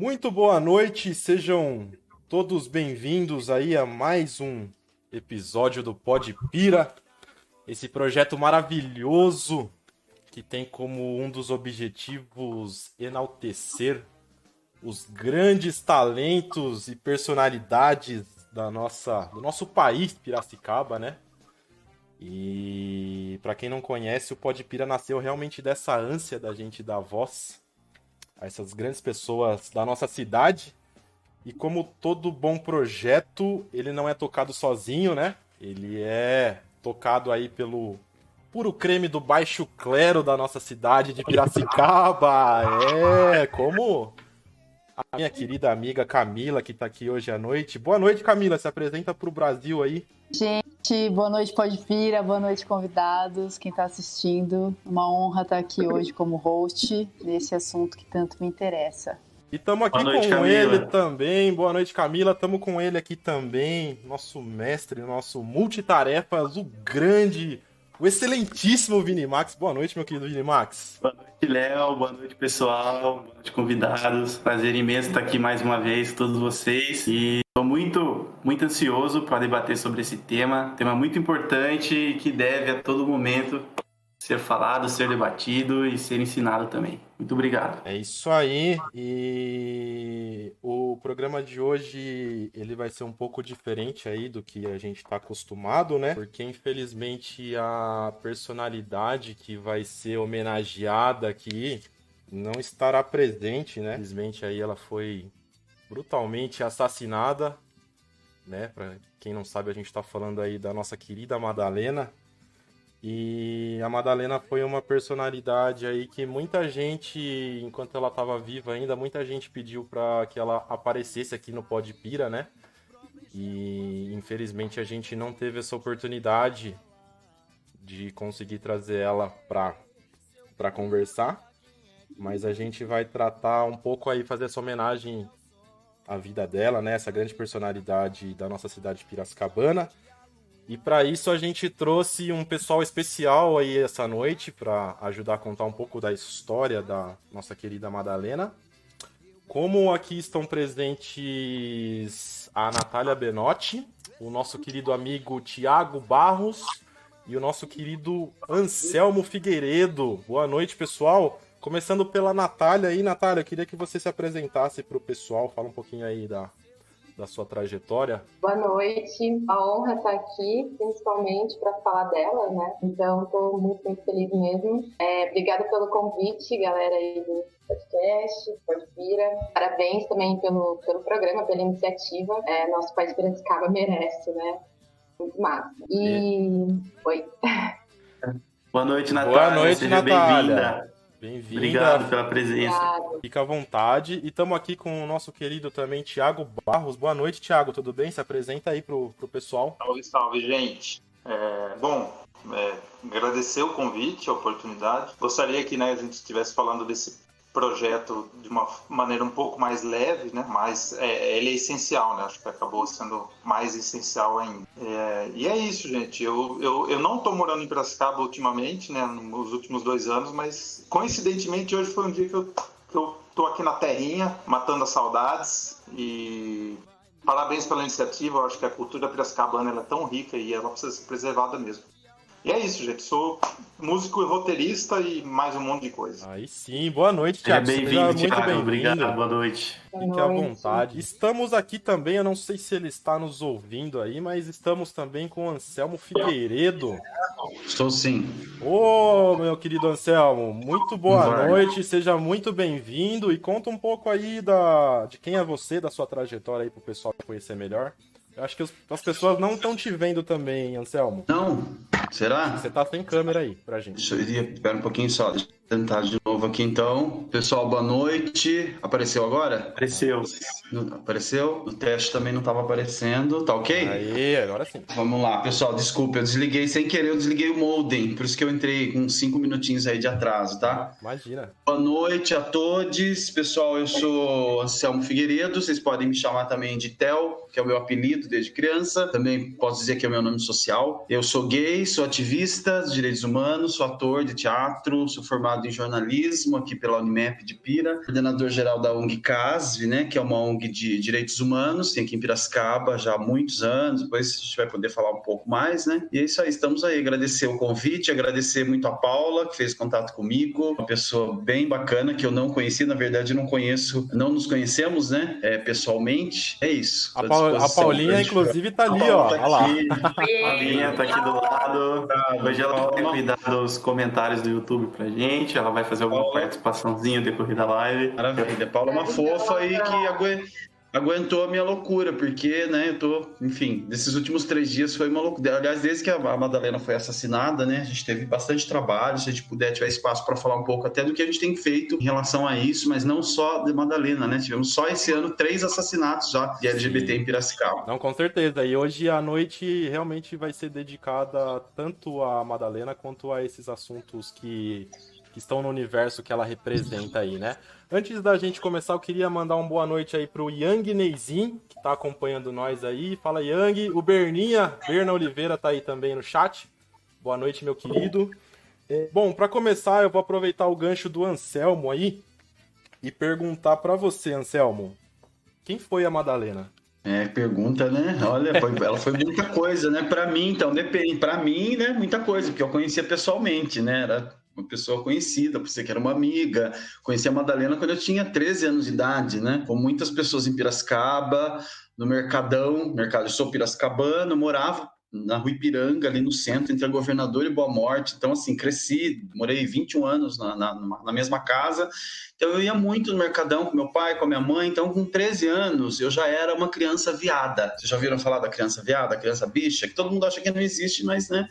Muito boa noite, sejam todos bem-vindos aí a mais um episódio do Pod Pira, esse projeto maravilhoso que tem como um dos objetivos enaltecer os grandes talentos e personalidades da nossa, do nosso país, Piracicaba, né? E para quem não conhece, o Podpira nasceu realmente dessa ânsia da gente dar voz a essas grandes pessoas da nossa cidade. E como todo bom projeto, ele não é tocado sozinho, né? Ele é tocado aí pelo puro creme do baixo clero da nossa cidade de Piracicaba. É, como a minha querida amiga Camila, que tá aqui hoje à noite. Boa noite, Camila. Se apresenta pro Brasil aí. Gente, boa noite, Pode Pira. Boa noite, convidados. Quem tá assistindo. Uma honra estar aqui hoje como host nesse assunto que tanto me interessa. E estamos aqui noite, com Camila. ele também. Boa noite, Camila. Estamos com ele aqui também. Nosso mestre, nosso multitarefas, o grande o excelentíssimo Vini Max. Boa noite, meu querido Vini Max. Boa noite, Léo. Boa noite, pessoal. Boa noite, convidados. Prazer imenso estar aqui mais uma vez, todos vocês. E estou muito, muito ansioso para debater sobre esse tema. Tema muito importante que deve a todo momento ser falado, ser debatido e ser ensinado também. Muito obrigado. É isso aí. E o programa de hoje ele vai ser um pouco diferente aí do que a gente está acostumado, né? Porque infelizmente a personalidade que vai ser homenageada aqui não estará presente, né? Infelizmente aí ela foi brutalmente assassinada, né? Para quem não sabe, a gente está falando aí da nossa querida Madalena, e a Madalena foi uma personalidade aí que muita gente, enquanto ela estava viva ainda, muita gente pediu para que ela aparecesse aqui no Pod Pira, né? E infelizmente a gente não teve essa oportunidade de conseguir trazer ela para para conversar, mas a gente vai tratar um pouco aí fazer essa homenagem à vida dela, né? Essa grande personalidade da nossa cidade de Piracicabana. E para isso a gente trouxe um pessoal especial aí essa noite para ajudar a contar um pouco da história da nossa querida Madalena. Como aqui estão presentes a Natália Benotti, o nosso querido amigo Tiago Barros e o nosso querido Anselmo Figueiredo. Boa noite, pessoal. Começando pela Natália aí, Natália, eu queria que você se apresentasse para o pessoal, fala um pouquinho aí da, da sua trajetória. Boa noite, a honra estar aqui, principalmente para falar dela, né? Então, estou muito, muito feliz mesmo. É, obrigada pelo convite, galera aí do podcast, Podpira. Parabéns também pelo, pelo programa, pela iniciativa. É, nosso país Piracicaba merece, né? Muito massa. E... Oi. Boa noite, Natália. Boa noite, Seja Natália. Bem-vinda. Obrigado pela presença. Obrigado. Fica à vontade. E estamos aqui com o nosso querido também, Tiago Barros. Boa noite, Tiago. Tudo bem? Se apresenta aí pro, pro pessoal. Salve, salve, gente. É, bom, é, agradecer o convite, a oportunidade. Gostaria que né, a gente estivesse falando desse projeto de uma maneira um pouco mais leve, né? Mas é, ele é essencial, né? Acho que acabou sendo mais essencial ainda. É, e é isso, gente. Eu, eu, eu não estou morando em Piracicaba ultimamente, né? Nos últimos dois anos, mas coincidentemente hoje foi um dia que eu, que eu tô aqui na terrinha, matando as saudades e parabéns pela iniciativa. Eu acho que a cultura piracicabana é tão rica e ela precisa ser preservada mesmo. E é isso, gente. Sou músico e roteirista e mais um monte de coisa. Aí sim, boa noite, Tiago. Bem-vindo, muito bem-vindo. Obrigado, boa noite. Fique à vontade. Estamos aqui também, eu não sei se ele está nos ouvindo aí, mas estamos também com o Anselmo Figueiredo. Estou sim. Ô, meu querido Anselmo, muito boa Vai. noite, seja muito bem-vindo e conta um pouco aí da, de quem é você, da sua trajetória aí para o pessoal conhecer melhor. Eu acho que as pessoas não estão te vendo também, Anselmo. Não? Será? Você tá sem câmera aí pra gente. Deixa eu ir, espera um pouquinho só. Deixa tentar de novo aqui então. Pessoal, boa noite. Apareceu agora? Apareceu. Apareceu? O teste também não estava aparecendo. Tá ok? Aí, agora sim. Vamos lá, pessoal. Desculpa, eu desliguei sem querer, eu desliguei o modem. Por isso que eu entrei com cinco minutinhos aí de atraso, tá? Imagina. Boa noite a todos. Pessoal, eu sou Anselmo Figueiredo. Vocês podem me chamar também de Tel, que é o meu apelido desde criança. Também posso dizer que é o meu nome social. Eu sou gay, sou ativista dos direitos humanos, sou ator de teatro, sou formado formado em jornalismo aqui pela Unimep de Pira, coordenador-geral da ONG CASV, né, que é uma ONG de direitos humanos, tem aqui em Piracicaba já há muitos anos, depois a gente vai poder falar um pouco mais, né? E é isso aí, estamos aí, agradecer o convite, agradecer muito a Paula, que fez contato comigo, uma pessoa bem bacana, que eu não conheci, na verdade não conheço, não nos conhecemos, né, é, pessoalmente, é isso. A, a Paulinha, inclusive, tá ali, ó, tá olha lá. A Paulinha tá aqui do lado, hoje ela vai cuidar dos comentários do YouTube pra gente, ela vai fazer alguma Paula. participaçãozinha decorrer da live. Maravilha. Paula é uma fofa e que agu- aguentou a minha loucura, porque, né, eu tô, enfim, nesses últimos três dias foi uma loucura. Aliás, desde que a Madalena foi assassinada, né, a gente teve bastante trabalho, se a gente puder, tiver espaço para falar um pouco até do que a gente tem feito em relação a isso, mas não só de Madalena, né, tivemos só esse ano três assassinatos já de LGBT em Piracicaba. Não, com certeza. E hoje a noite realmente vai ser dedicada tanto a Madalena quanto a esses assuntos que, que estão no universo que ela representa aí, né? Antes da gente começar, eu queria mandar uma boa noite aí pro Yang Neizin, que tá acompanhando nós aí. Fala, Yang. O Berninha, Berna Oliveira tá aí também no chat. Boa noite, meu querido. É, bom, para começar, eu vou aproveitar o gancho do Anselmo aí e perguntar para você, Anselmo, quem foi a Madalena? É, pergunta, né? Olha, foi- ela foi muita coisa, né? Para mim, então, depende. Para mim, né? Muita coisa, porque eu conhecia pessoalmente, né? Era uma pessoa conhecida, por ser que era uma amiga. Conheci a Madalena quando eu tinha 13 anos de idade, né? Com muitas pessoas em Piracicaba, no Mercadão, mercado, eu sou piracicabano, morava na Rua Ipiranga, ali no centro, entre a Governador e Boa Morte. Então, assim, cresci, morei 21 anos na, na, na mesma casa. Então, eu ia muito no Mercadão com meu pai, com a minha mãe. Então, com 13 anos, eu já era uma criança viada. Vocês já ouviram falar da criança viada, criança bicha? Que todo mundo acha que não existe, mas, né?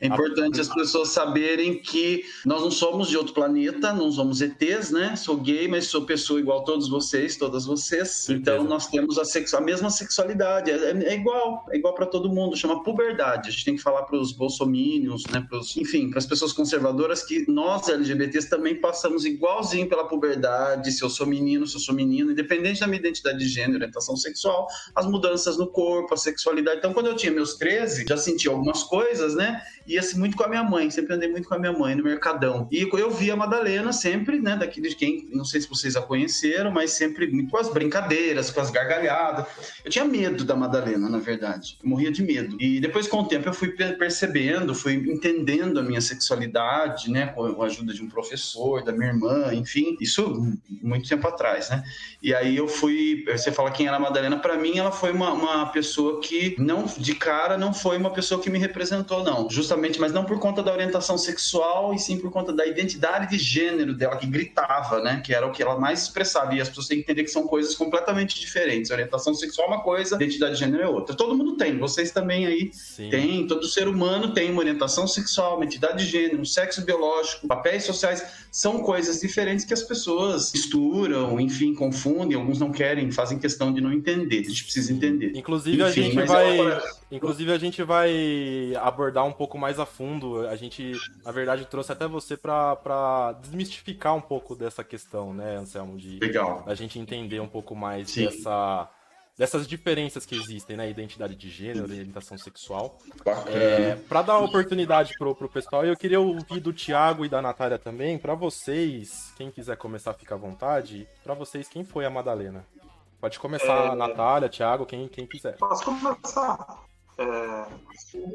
É importante as pessoas saberem que nós não somos de outro planeta, não somos ETs, né? Sou gay, mas sou pessoa igual a todos vocês, todas vocês. Então nós temos a, sexo- a mesma sexualidade, é, é igual, é igual para todo mundo, chama puberdade. A gente tem que falar para os bolsomínios, né? Pros, enfim, para as pessoas conservadoras que nós LGBTs também passamos igualzinho pela puberdade. Se eu sou menino, se eu sou menina, independente da minha identidade de gênero, orientação sexual, as mudanças no corpo, a sexualidade. Então, quando eu tinha meus 13, já senti algumas coisas, né? Ia assim, muito com a minha mãe, sempre andei muito com a minha mãe no Mercadão. E eu via a Madalena sempre, né? Daqui de quem, não sei se vocês a conheceram, mas sempre muito com as brincadeiras, com as gargalhadas. Eu tinha medo da Madalena, na verdade. Eu morria de medo. E depois, com o tempo, eu fui per- percebendo, fui entendendo a minha sexualidade, né? Com a ajuda de um professor, da minha irmã, enfim. Isso muito tempo atrás, né? E aí eu fui. Você fala quem era a Madalena, para mim ela foi uma, uma pessoa que, não de cara, não foi uma pessoa que me representou, não. Justamente, mas não por conta da orientação sexual, e sim por conta da identidade de gênero dela, que gritava, né? Que era o que ela mais expressava. E as pessoas têm que entender que são coisas completamente diferentes. orientação sexual é uma coisa, identidade de gênero é outra. Todo mundo tem, vocês também aí Sim. tem, todo ser humano tem uma orientação sexual, uma identidade de gênero, um sexo biológico, papéis sociais, são coisas diferentes que as pessoas misturam, enfim, confundem, alguns não querem, fazem questão de não entender, a gente precisa entender. Inclusive a Enfim, gente mas vai, ela- inclusive a gente vai abordar um pouco mais a fundo. A gente, na verdade, trouxe até você pra desmistificar um pouco dessa questão, né, Anselmo, de Legal. a gente entender um pouco mais Sim. dessa dessas diferenças que existem, né, identidade de gênero, orientação sexual. É, para dar oportunidade pro, pro pessoal, eu queria ouvir do Thiago e da Natália também. Pra vocês, quem quiser começar, fica à vontade. Pra vocês, quem foi a Madalena? Pode começar, É. Natália, Thiago, quem, quem quiser. Posso começar? É,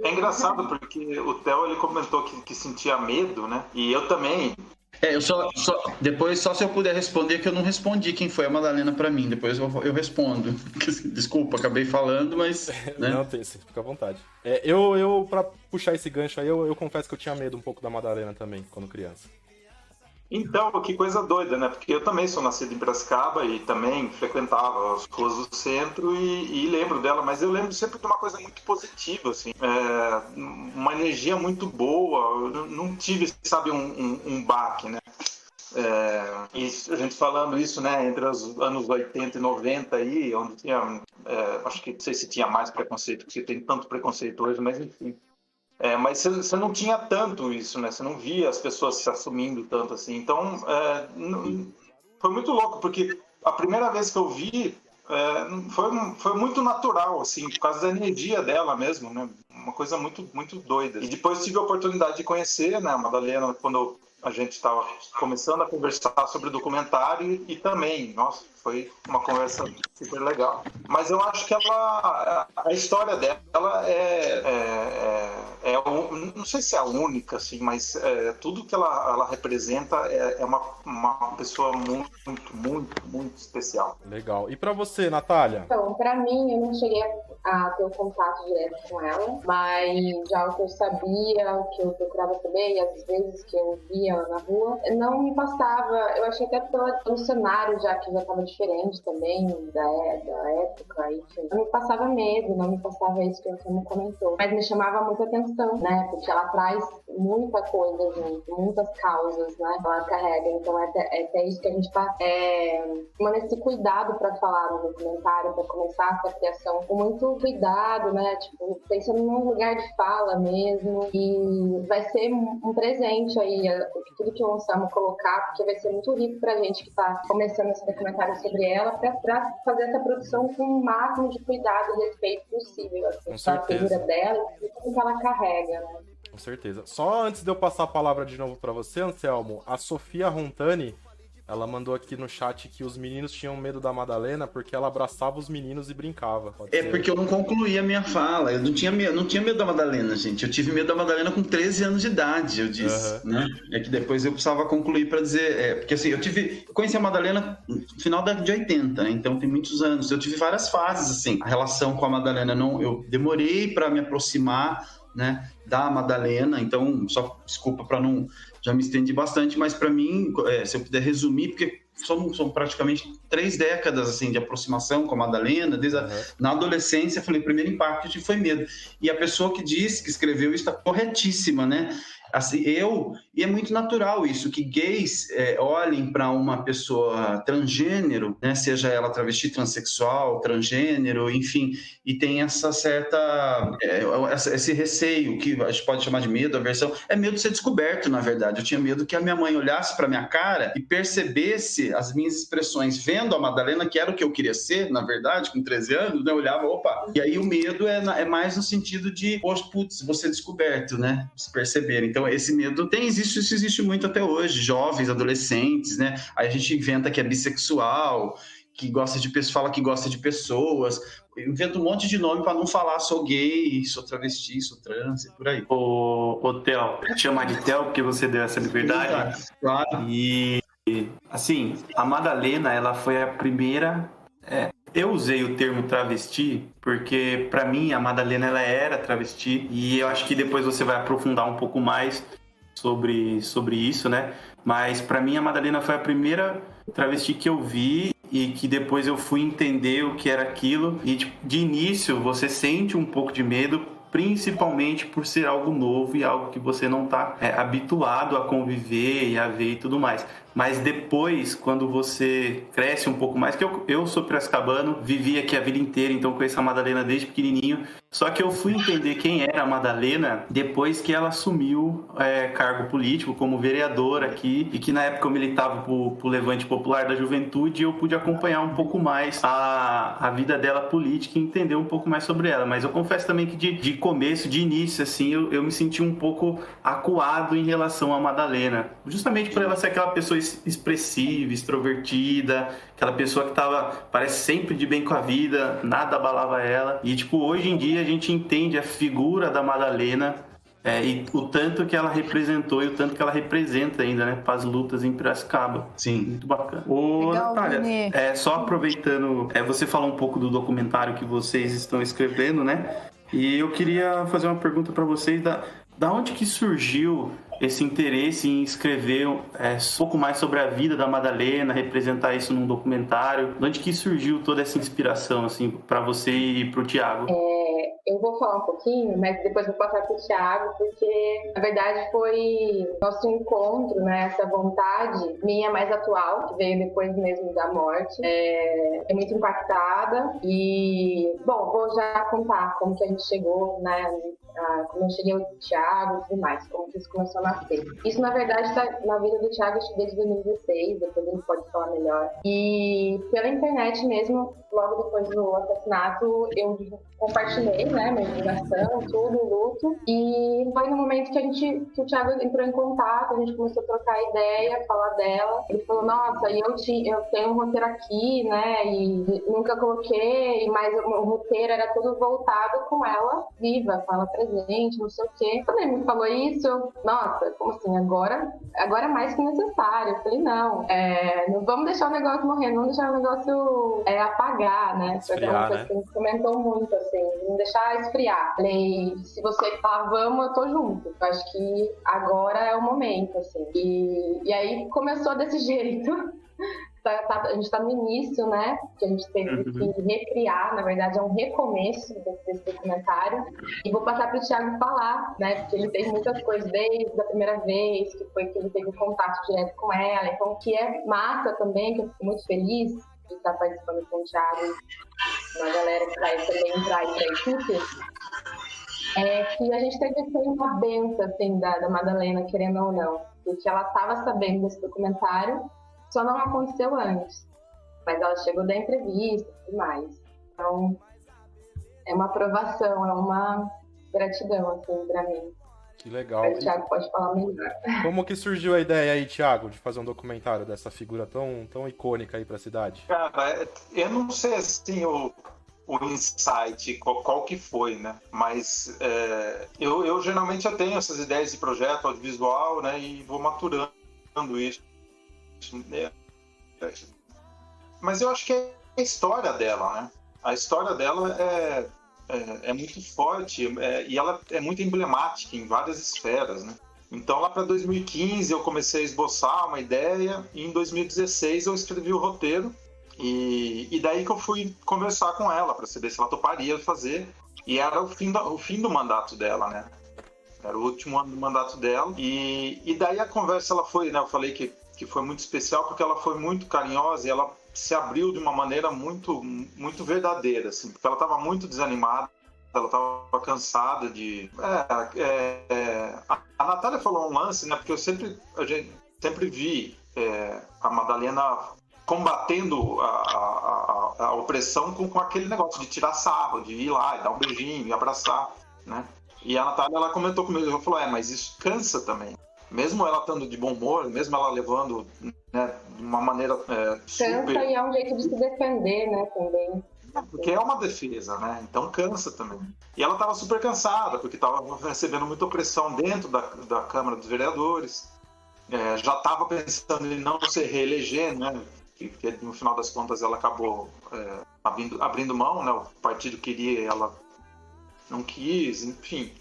é engraçado porque o Theo ele comentou que, que sentia medo, né? E eu também. É, eu só, só- depois só se eu puder responder que eu não respondi quem foi a Madalena pra mim, depois eu, eu respondo. Desculpa, acabei falando, mas né? Não, tem, fica à vontade. É, eu, eu, pra puxar esse gancho aí, eu, eu confesso que eu tinha medo um pouco da Madalena também, quando criança. Então, que coisa doida, né? Porque eu também sou nascido em Piracicaba e também frequentava as ruas do centro e, e lembro dela, mas eu lembro sempre de uma coisa muito positiva, assim. É, uma energia muito boa. Eu não- tive, sabe, um, um, um baque, né? É, e a gente falando isso, né, entre os anos 80 e 90 aí, onde tinha, é, acho que não sei se tinha mais preconceito, porque tem tanto preconceito hoje, mas enfim. É, mas você- não tinha tanto isso, né? Você não via as pessoas se assumindo tanto assim. Então, é, não- foi muito louco, porque a primeira vez que eu vi é, foi, foi muito natural, assim, por causa da energia dela mesmo, né? uma coisa muito, muito doida. E depois tive a oportunidade de conhecer né, a Madalena quando a gente estava começando a conversar sobre o documentário e também, nossa, foi uma conversa super legal. Mas eu acho que ela, a história dela é, é, é, é não sei se é a única, assim, mas é, tudo que ela, ela representa é, é uma, uma pessoa muito, muito, muito, muito especial. Legal. E para você, Natália? Então, para mim, eu não cheguei a ter o um contato direto com ela, mas já o que eu sabia, o que eu procurava saber, e às vezes que eu via na rua, não me passava. Eu achei até pelo, pelo cenário já que já estava diferente também da, da época, enfim. Não me passava medo, não me passava isso que você me comentou. Mas me chamava muita atenção, né? Porque ela traz muita coisa junto, muitas causas, né? Ela carrega. Então é até, é até isso que a gente tá é, tomando esse cuidado para falar no documentário, para começar essa criação com muito cuidado, né? Tipo, pensando num lugar de fala mesmo. E vai ser um presente aí, tudo que o Anselmo colocar, porque vai ser muito rico pra gente que tá começando esse documentário sobre ela, para fazer essa produção com o máximo de cuidado e respeito possível, assim, com a figura dela e tudo que ela carrega, né? Com certeza. Só antes de eu passar a palavra de novo para você, Anselmo, a Sofia Rontani ela mandou aqui no chat que os meninos tinham medo da Madalena porque ela abraçava os meninos e brincava. Pode é ser. porque eu não concluí a minha fala. Eu não tinha, medo, não tinha medo da Madalena, gente. Eu tive medo da Madalena com 13 anos de idade, eu disse. Uhum. Né? É que depois eu precisava concluir para dizer. É, porque assim, eu tive. Eu conheci a Madalena no final da de 80, né? Então tem muitos anos. Eu tive várias fases, assim. A relação com a Madalena, não, eu demorei para me aproximar né, da Madalena, então só desculpa para não já me estendi bastante, mas para mim, é, se eu puder resumir, porque são, são praticamente três décadas assim de aproximação com a Madalena, desde a, na adolescência, falei, o primeiro impacto foi medo. E a pessoa que disse, que escreveu isso, está corretíssima, né? Assim, eu, e é muito natural isso, que gays é, olhem para uma pessoa transgênero, né, seja ela travesti, transexual, transgênero, enfim, e tem essa certa, é, esse receio, que a gente pode chamar de medo, aversão, é medo de ser descoberto, na verdade. Eu tinha medo que a minha mãe olhasse para minha cara e percebesse as minhas expressões, vendo a Madalena, que era o que eu queria ser, na verdade, com 13 anos, né, eu olhava, opa, e aí o medo é, é mais no sentido de, poxa, putz, você descoberto, né, se perceber. Então, então, esse medo tem, existe, isso existe muito até hoje, jovens, adolescentes, né? Aí a gente inventa que é bissexual, que gosta de pessoas, fala que gosta de pessoas, inventa um monte de nome para não falar sou gay, sou travesti, sou trans e por aí. O, o Theo, chamar de Theo porque você deu essa liberdade. Claro. E assim, a Madalena, ela foi a primeira é, eu usei o termo travesti porque, para mim, a Madalena ela era travesti e eu acho que depois você vai aprofundar um pouco mais sobre, sobre isso, né? Mas para mim, a Madalena foi a primeira travesti que eu vi e que depois eu fui entender o que era aquilo. E tipo, de início você sente um pouco de medo principalmente por ser algo novo e algo que você não está é, habituado a conviver e a ver e tudo mais. Mas depois, quando você cresce um pouco mais, que eu, eu sou piracicabano, vivi aqui a vida inteira, então conheço a Madalena desde pequenininho. Só que eu fui entender quem era a Madalena depois que ela assumiu é, cargo político como vereadora aqui e que na época eu militava pro, pro Levante Popular da Juventude e eu pude acompanhar um pouco mais a, a vida dela política e entender um pouco mais sobre ela. Mas eu confesso também que de, de começo, de início, assim, eu, eu me senti um pouco acuado em relação a Madalena. Justamente por ela ser aquela pessoa expressiva, extrovertida, aquela pessoa que tava, parece sempre de bem com a vida, nada abalava ela. E, tipo, hoje em dia a gente entende a figura da Madalena é, e o tanto que ela representou e o tanto que ela representa ainda, né, para as lutas em Piracicaba. Sim. Muito bacana. Ô, Legal, Natália, é, só aproveitando, é, você falou um pouco do documentário que vocês estão escrevendo, né? E eu queria fazer uma pergunta para vocês da, da onde que surgiu esse interesse em escrever é, um pouco mais sobre a vida da Madalena, representar isso num documentário? De onde que surgiu toda essa inspiração, assim, para você e para o Tiago? É, eu vou falar um pouquinho, mas depois vou passar para o Tiago, porque na verdade foi nosso encontro, né? Essa vontade minha mais atual, que veio depois mesmo da morte. É, é muito impactada e, bom, vou já contar como que a gente chegou, né? Como eu cheguei ao Thiago e tudo mais, como que isso começou a nascer. Isso, na verdade, está na vida do Thiago desde 2016, depois ele pode falar melhor. E pela internet mesmo, logo depois do assassinato, eu compartilhei né? Minha divulgação, tudo, luto. E foi no momento que a gente, que o Thiago entrou em contato, a gente começou a trocar ideia, falar dela. Ele falou, nossa, eu, te, eu tenho um roteiro aqui, né? E nunca coloquei, mas o roteiro era todo voltado com ela viva, com ela presente, não sei o quê. Quando ele me falou isso, eu, nossa, como assim? Agora, agora é mais que necessário. Eu falei, não, é, não vamos deixar o negócio morrer, não vamos deixar o negócio é, apagar, né? Esfriar, Foi uma coisa né? que gente comentou muito, assim, não deixar esfriar. Falei, se você falar vamos, eu tô junto. Eu acho que agora é o momento, assim. E, e aí começou desse jeito. Tá- tá- a gente está no início, né? Que a gente teve que recriar, na verdade é um recomeço desse, documentário. E vou passar para o Thiago falar, né? Porque ele fez muitas coisas desde a primeira vez, que foi que ele teve contato direto com ela. Então, que é massa também, que eu fico muito feliz de estar participando com o Thiago, uma galera que vai também entrar para a equipe. É que a gente teve que ter uma benção, assim, da, da Madalena, querendo ou não. Porque ela estava sabendo desse documentário, só não aconteceu antes. Mas ela chegou da entrevista e tudo mais. Então, é uma aprovação, é uma gratidão, assim, pra mim. Que legal. Mas o Thiago pode falar melhor. Como que surgiu a ideia aí, Thiago, de fazer um documentário dessa figura tão, tão icônica aí pra cidade? Cara, é- eu não sei assim o, o insight, qual, qual que foi, né? Mas é, eu, eu geralmente já tenho essas ideias de projeto audiovisual, né? E vou maturando isso. Né? Mas eu acho que é a história dela, né? A história dela é, é, é muito forte é, e ela é muito emblemática em várias esferas, né? Então, lá para 2015, eu comecei a esboçar uma ideia, e em 2016 eu escrevi o roteiro, e, e daí que eu fui conversar com ela para saber se ela toparia fazer, e era o fim, da- o fim do mandato dela, né? Era o último ano do mandato dela, e, e daí a conversa ela foi, né? Eu falei que, que foi muito especial porque ela foi muito carinhosa e ela se abriu de uma maneira muito, muito verdadeira, assim, porque ela estava muito desanimada ela estava cansada de. É, é, é, a, Natália falou um lance, né? Porque eu sempre, a gente, sempre vi é, a Madalena combatendo a, a, a, a opressão com, com aquele negócio de tirar sarro, de ir lá e dar um beijinho e abraçar, né? E a Natália, ela comentou comigo, ela falou, é, mas isso cansa também. Mesmo ela estando de bom humor, mesmo ela levando né, de uma maneira é, super... Cansa e é um jeito de se defender, né, também. Porque é uma defesa, né? Então cansa também. E ela estava super cansada, porque estava recebendo muita opressão dentro da, da Câmara dos Vereadores. É, já estava pensando em não se reeleger, né? Que, que no final das contas ela acabou é, abrindo, abrindo mão, né? O partido queria, ela não quis, enfim.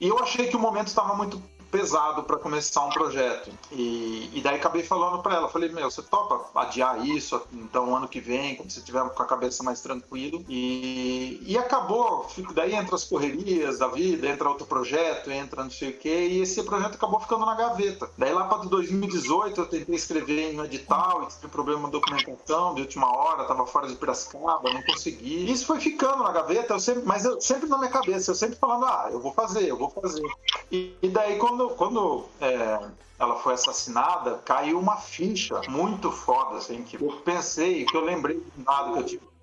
E eu achei que o momento estava muito pesado para começar um projeto. E, e daí acabei falando para ela, falei, meu, você topa adiar isso, então ano que vem, quando você tiver com a cabeça mais tranquilo. E, e acabou, fico- daí entra as correrias da vida, entra outro projeto, entra não sei o quê, e esse projeto acabou ficando na gaveta. Daí lá para 2018 eu tentei escrever em um edital, e tive problema de documentação de última hora, tava fora de Piracicaba, não consegui. Isso foi ficando na gaveta, eu sempre, mas eu sempre na minha cabeça, eu sempre falando, ah, eu vou fazer, eu vou fazer. E, e daí, quando, quando é, ela foi assassinada, caiu uma ficha muito foda, assim, que eu pensei, que eu lembrei do nada que eu tive.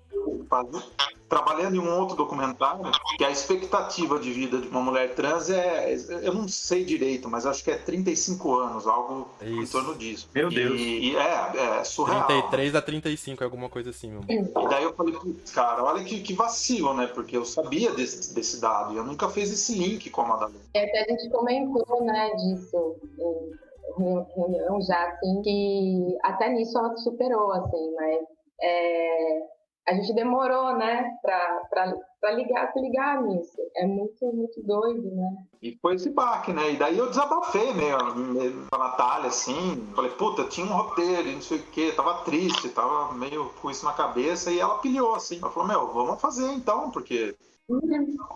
Trabalhando em um outro documentário, que a expectativa de vida de uma mulher trans é, eu não sei direito, mas acho que é 35 anos, algo em Isso. torno disso. Meu E- Deus. E, é, é surreal. 33 a 35, é alguma coisa assim, meu. E daí eu falei, putz, cara, olha que, que vacilo, né? Porque eu sabia desse, desse dado e eu nunca fiz esse link com a Madalena. E até a gente comentou, né, disso em reu- reunião já, assim, que até nisso ela superou, assim, mas é, a gente demorou, né, pra ligar, se ligar nisso. É muito, muito doido, né? E foi esse baque, né? E daí eu desabafei meio, meio com a Natália, assim. Falei, puta, tinha um roteiro não sei o quê. Tava triste, tava meio com isso na cabeça. E ela pilhou, assim. Ela falou, meu, vamos fazer então, porque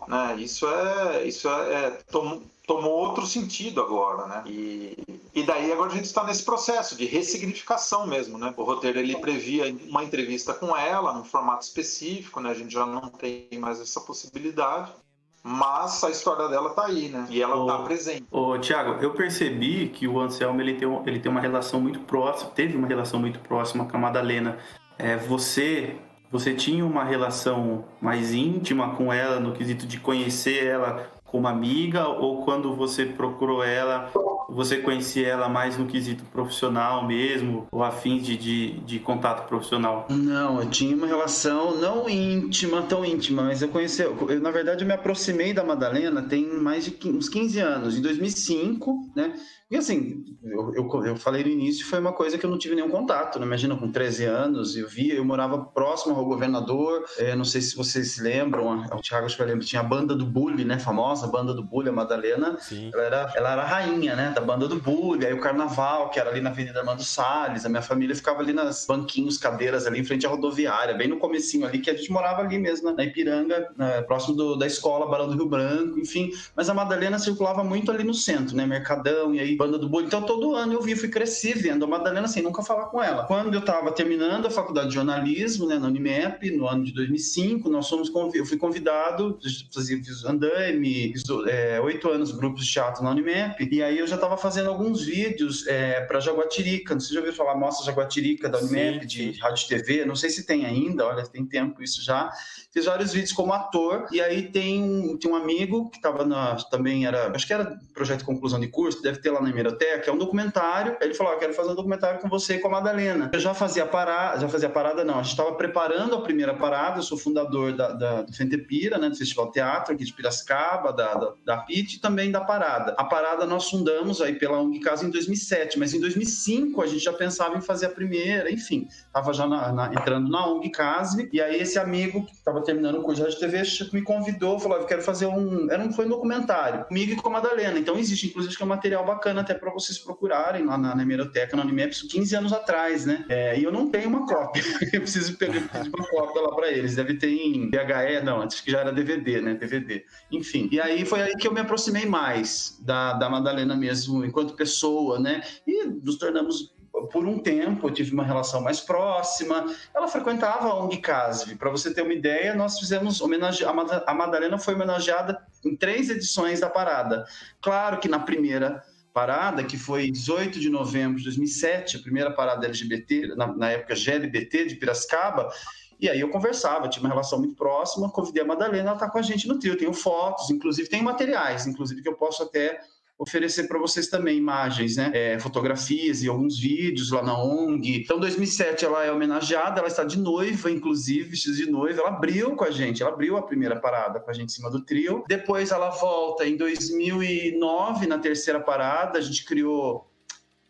né, isso é. Isso é, é tom- tomou outro sentido agora, né? E, e daí agora a gente está nesse processo de ressignificação mesmo, né? O roteiro ele previa uma entrevista com ela num formato específico, né? A gente já não tem mais essa possibilidade. Mas a história dela tá aí, né? E ela Oh. tá presente. Ô, Tiago, eu percebi que o Anselmo ele tem, ele tem uma relação muito próxima, teve uma relação muito próxima com a Madalena. É, você, você tinha uma relação mais íntima com ela no quesito de conhecer ela como amiga ou quando você procurou ela, você conhecia ela mais no quesito profissional mesmo ou afim de, de, de, contato profissional? Não, eu tinha uma relação não íntima, tão íntima, mas eu conheci, eu, na verdade eu me aproximei da Madalena tem mais de uns 15 anos, em 2005, né? E assim, eu, eu, eu, falei no início, foi uma coisa que eu não tive nenhum contato, né? Imagina, com 13 anos, eu via, eu morava próximo ao governador, é, não sei se vocês se lembram, o Thiago acho que lembra, tinha a banda do Bully, né? Famosa banda do Bully, a Madalena, ela era, ela era a rainha, né? Da banda do Bully, aí o carnaval, que era ali na Avenida Armando Salles, a minha família ficava ali nas banquinhos, cadeiras ali em frente à rodoviária, bem no comecinho ali, que a gente morava ali mesmo, na Ipiranga, né? próximo do, da escola Barão do Rio Branco, enfim. Mas a Madalena circulava muito ali no centro, né? Mercadão, e aí banda do bullying. Então, todo ano eu vi, fui cresci vendo a Madalena sem nunca falar com ela. Quando eu estava terminando a faculdade de jornalismo, né, na Unimep, no ano de 2005, nós fomos eu fui convidado, fazia fiz andaime, fiz é, oito anos grupos de teatro na Unimep, e aí eu já estava fazendo alguns vídeos é, para Jaguatirica. Não sei se já ouviu falar Mostra Jaguatirica da Unimep, sim, de rádio e TV. Não sei se tem ainda, olha, tem tempo isso já. Fiz vários vídeos como ator, e aí tem um, tem um amigo que estava também era, acho que era projeto de conclusão de curso, deve ter lá na Hemeroteca, é um documentário. Ele falou: oh, quero fazer um documentário com você e com a Madalena. Eu já fazia parada, já fazia parada, não. A gente estava preparando a primeira parada. Eu sou fundador da, da, do Fentepira, né, do Festival Teatro aqui de Piracicaba, da, da, da PIT e também da parada. A parada nós fundamos aí pela ONG Casa em 2007, mas em 2005 a gente já pensava em fazer a primeira, enfim, estava já na, na, entrando na ONG Case. E aí esse amigo que estava terminando o curso de TV me convidou, falou: eu quero fazer um. Era um, foi um documentário comigo e com a Madalena. Então existe, inclusive, que é um material bacana até para vocês procurarem lá na, na hemeroteca, no Animeps, 15 anos atrás, né? É, e eu não tenho uma cópia. eu preciso pegar uma cópia lá para eles. Deve ter em VHE, não, antes que já era DVD, né? DVD. Enfim. E aí foi aí que eu me aproximei mais da, da Madalena mesmo, enquanto pessoa, né? E nos tornamos por um tempo eu tive uma relação mais próxima. Ela frequentava a ONG CASV. Para você ter uma ideia, nós fizemos homenagem. A Madalena foi homenageada em três edições da parada. Claro que na primeira parada, que foi 18 de novembro de 2007, a primeira parada LGBT, na, na época GLBT de Piracicaba, e aí eu conversava, tinha uma relação muito próxima, convidei a Madalena, ela está com a gente no trio, tenho fotos, inclusive tem materiais, inclusive que eu posso até oferecer para vocês também imagens, né? É, fotografias e alguns vídeos lá na ONG. Então, 2007 ela é homenageada, ela está de noiva, inclusive, vestida de noiva. Ela abriu com a gente, ela abriu a primeira parada com a gente em cima do trio. Depois ela volta em 2009 na terceira parada. A gente criou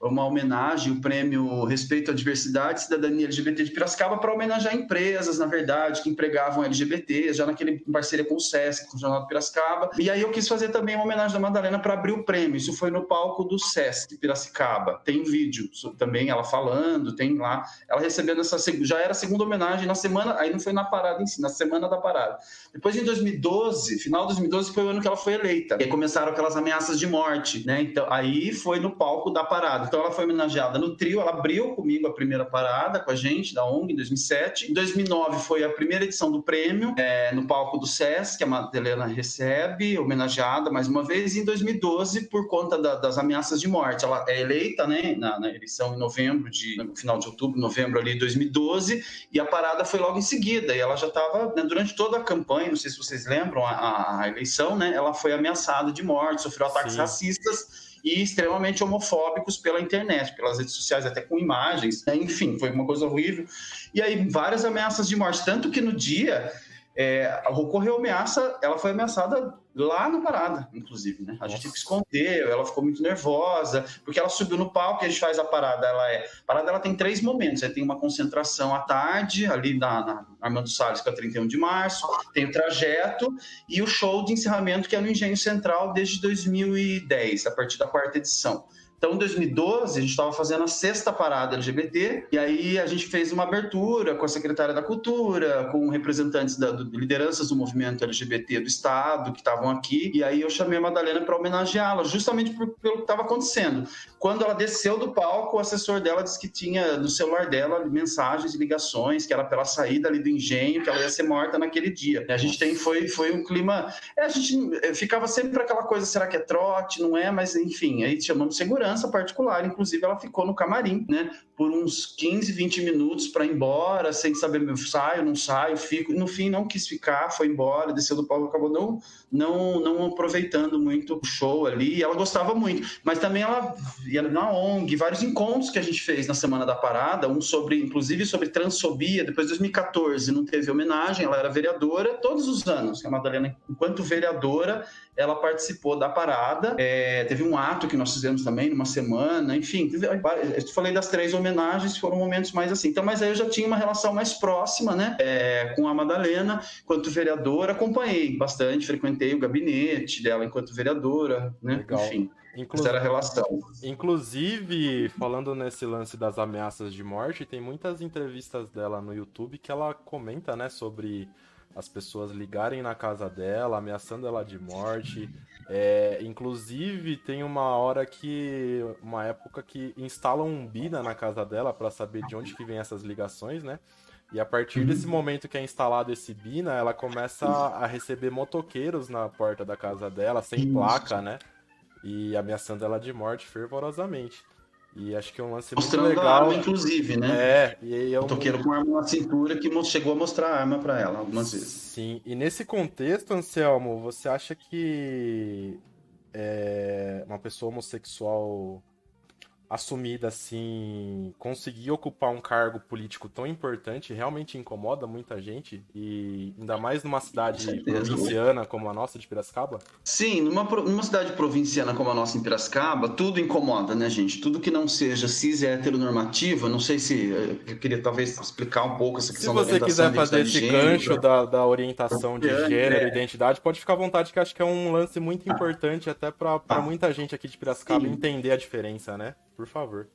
uma homenagem, o prêmio Respeito à Diversidade e Cidadania LGBT de Piracicaba para homenagear empresas, na verdade, que empregavam LGBT, já naquele em parceria com o SESC, com o Jornal de Piracicaba. E aí eu quis fazer também uma homenagem da Madalena para abrir o prêmio. Isso foi no palco do SESC Piracicaba. Tem vídeo também ela falando, tem lá, ela recebendo essa já era a segunda homenagem na semana, aí não foi na parada em si, na semana da parada. Depois em 2012, final de 2012 foi o ano que ela foi eleita. E aí começaram aquelas ameaças de morte, né? Então aí foi no palco da parada. Então ela foi homenageada no trio, ela abriu comigo a primeira parada com a gente, da ONG, em 2007. Em 2009 foi a primeira edição do prêmio, é, no palco do SESC, que a Madalena recebe, homenageada mais uma vez. E em 2012, por conta da, das ameaças de morte, ela é eleita né, na, na, eleição em novembro, de, no final de outubro, novembro ali de 2012, e a parada foi logo em seguida. E ela já estava, né, durante toda a campanha, não sei se vocês lembram, a, a, eleição, né, ela foi ameaçada de morte, sofreu ataques Sim. racistas e extremamente homofóbicos pela internet, pelas redes sociais, até com imagens. Né? Enfim, foi uma coisa horrível. E aí, várias ameaças de morte. Tanto que no dia é, ocorreu ameaça, ela foi ameaçada lá na parada, inclusive, né? A gente teve que esconder, ela ficou muito nervosa, porque ela subiu no palco e a gente faz a parada, ela é... A parada ela tem três momentos, aí tem uma concentração à tarde, ali na, na Armando Salles, que é 31 de março, tem o trajeto e o show de encerramento, que é no Engenho Central desde 2010, a partir da quarta edição. Então, em 2012, a gente estava fazendo a sexta parada LGBT, e aí a gente fez uma abertura com a secretária da Cultura, com representantes da do, lideranças do movimento LGBT do Estado que estavam aqui, e aí eu chamei a Madalena para homenageá-la, justamente por, pelo que estava acontecendo. Quando ela desceu do palco, o assessor dela disse que tinha no celular dela mensagens e ligações, que era pela saída ali do engenho, que ela ia ser morta naquele dia. E a gente tem, foi, foi um clima. É, a gente ficava sempre aquela coisa: será que é trote? Não é? Mas enfim, aí chamamos segurança segurança particular. Inclusive, ela ficou no camarim, né? Por uns 15, 20 minutos para ir embora, sem saber, saio, não saio, fico. No fim, não quis ficar, foi embora, desceu do palco, acabou não, não, não aproveitando muito o show ali. Ela gostava muito, mas também ela ia na ONG, vários encontros que a gente fez na Semana da Parada, um sobre, inclusive, sobre transfobia. Depois de 2014, não teve homenagem, ela era vereadora todos os anos. A Madalena, enquanto vereadora, ela participou da parada. É, teve um ato que nós fizemos também, numa semana, enfim. Eu falei das três homenagens, foram momentos mais assim. Então, mas aí eu já tinha uma relação mais próxima, né, é, com a Madalena, enquanto vereadora, acompanhei bastante, frequentei o gabinete dela enquanto vereadora, né, Legal. enfim. Inclu... Essa relação. Inclusive, falando nesse lance das ameaças de morte, tem muitas entrevistas dela no YouTube que ela comenta, né, sobre as pessoas ligarem na casa dela, ameaçando ela de morte. É, inclusive, tem uma hora que. Uma época que instalam um Bina na casa dela para saber de onde que vem essas ligações, né? E a partir desse uhum. momento que é instalado esse Bina, ela começa a receber motoqueiros na porta da casa dela, sem placa, né? E ameaçando ela de morte fervorosamente. E acho que é um lance Mostrando muito legal. Arma, inclusive, né? É, e aí é um... toqueiro com arma na cintura que chegou a mostrar a arma para ela algumas vezes. Sim, e nesse contexto, Anselmo, você acha que é, uma pessoa homossexual assumida assim, conseguir ocupar um cargo político tão importante realmente incomoda muita gente e ainda mais numa cidade provinciana como a nossa de Piracicaba? Sim, numa, numa cidade provinciana como a nossa em Piracicaba, tudo incomoda, né, gente? Tudo que não seja cis e heteronormativa, não sei se eh, eu queria talvez explicar um pouco essa questão Se você quiser fazer esse gancho da, da orientação de gênero, é. identidade, pode ficar à vontade que acho que é um lance muito importante até para ah. muita gente aqui de Piracicaba Sim. entender a diferença, né? Por favor.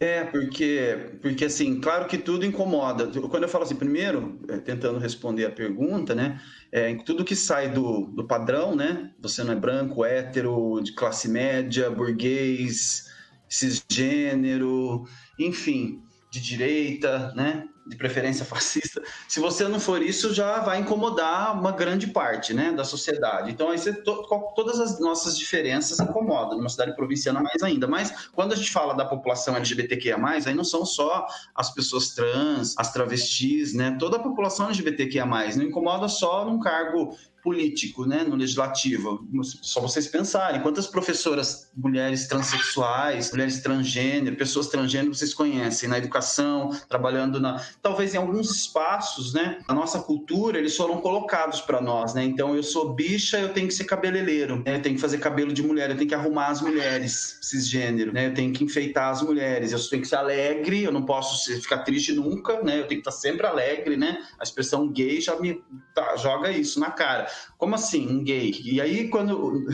É, porque, porque assim, claro que tudo incomoda. Quando eu falo assim, primeiro, é, tentando responder a pergunta, né? É, tudo que sai do, do padrão, né? Você não é branco, hétero, de classe média, burguês, cisgênero, enfim, de direita, né? de preferência fascista, se você não for isso, já vai incomodar uma grande parte né, da sociedade. Então, aí você, to, todas as nossas diferenças incomodam, numa cidade provinciana mais ainda. Mas quando a gente fala da população LGBTQIA, aí não são só as pessoas trans, as travestis, né? Toda a população LGBTQIA, não incomoda só num cargo político, né, no legislativo. Só vocês pensarem, quantas professoras mulheres transexuais, mulheres transgênero, pessoas transgênero vocês conhecem na educação, trabalhando na, talvez em alguns espaços, né, a nossa cultura, eles foram colocados para nós, né? Então eu sou bicha, eu tenho que ser cabeleireiro, né? Eu tenho que fazer cabelo de mulher, eu tenho que arrumar as mulheres cisgênero, né? Eu tenho que enfeitar as mulheres, eu tenho que ser alegre, eu não posso ficar triste nunca, né? Eu tenho que estar sempre alegre, né? A expressão gay já me tá, joga isso na cara como assim, um gay? E aí, quando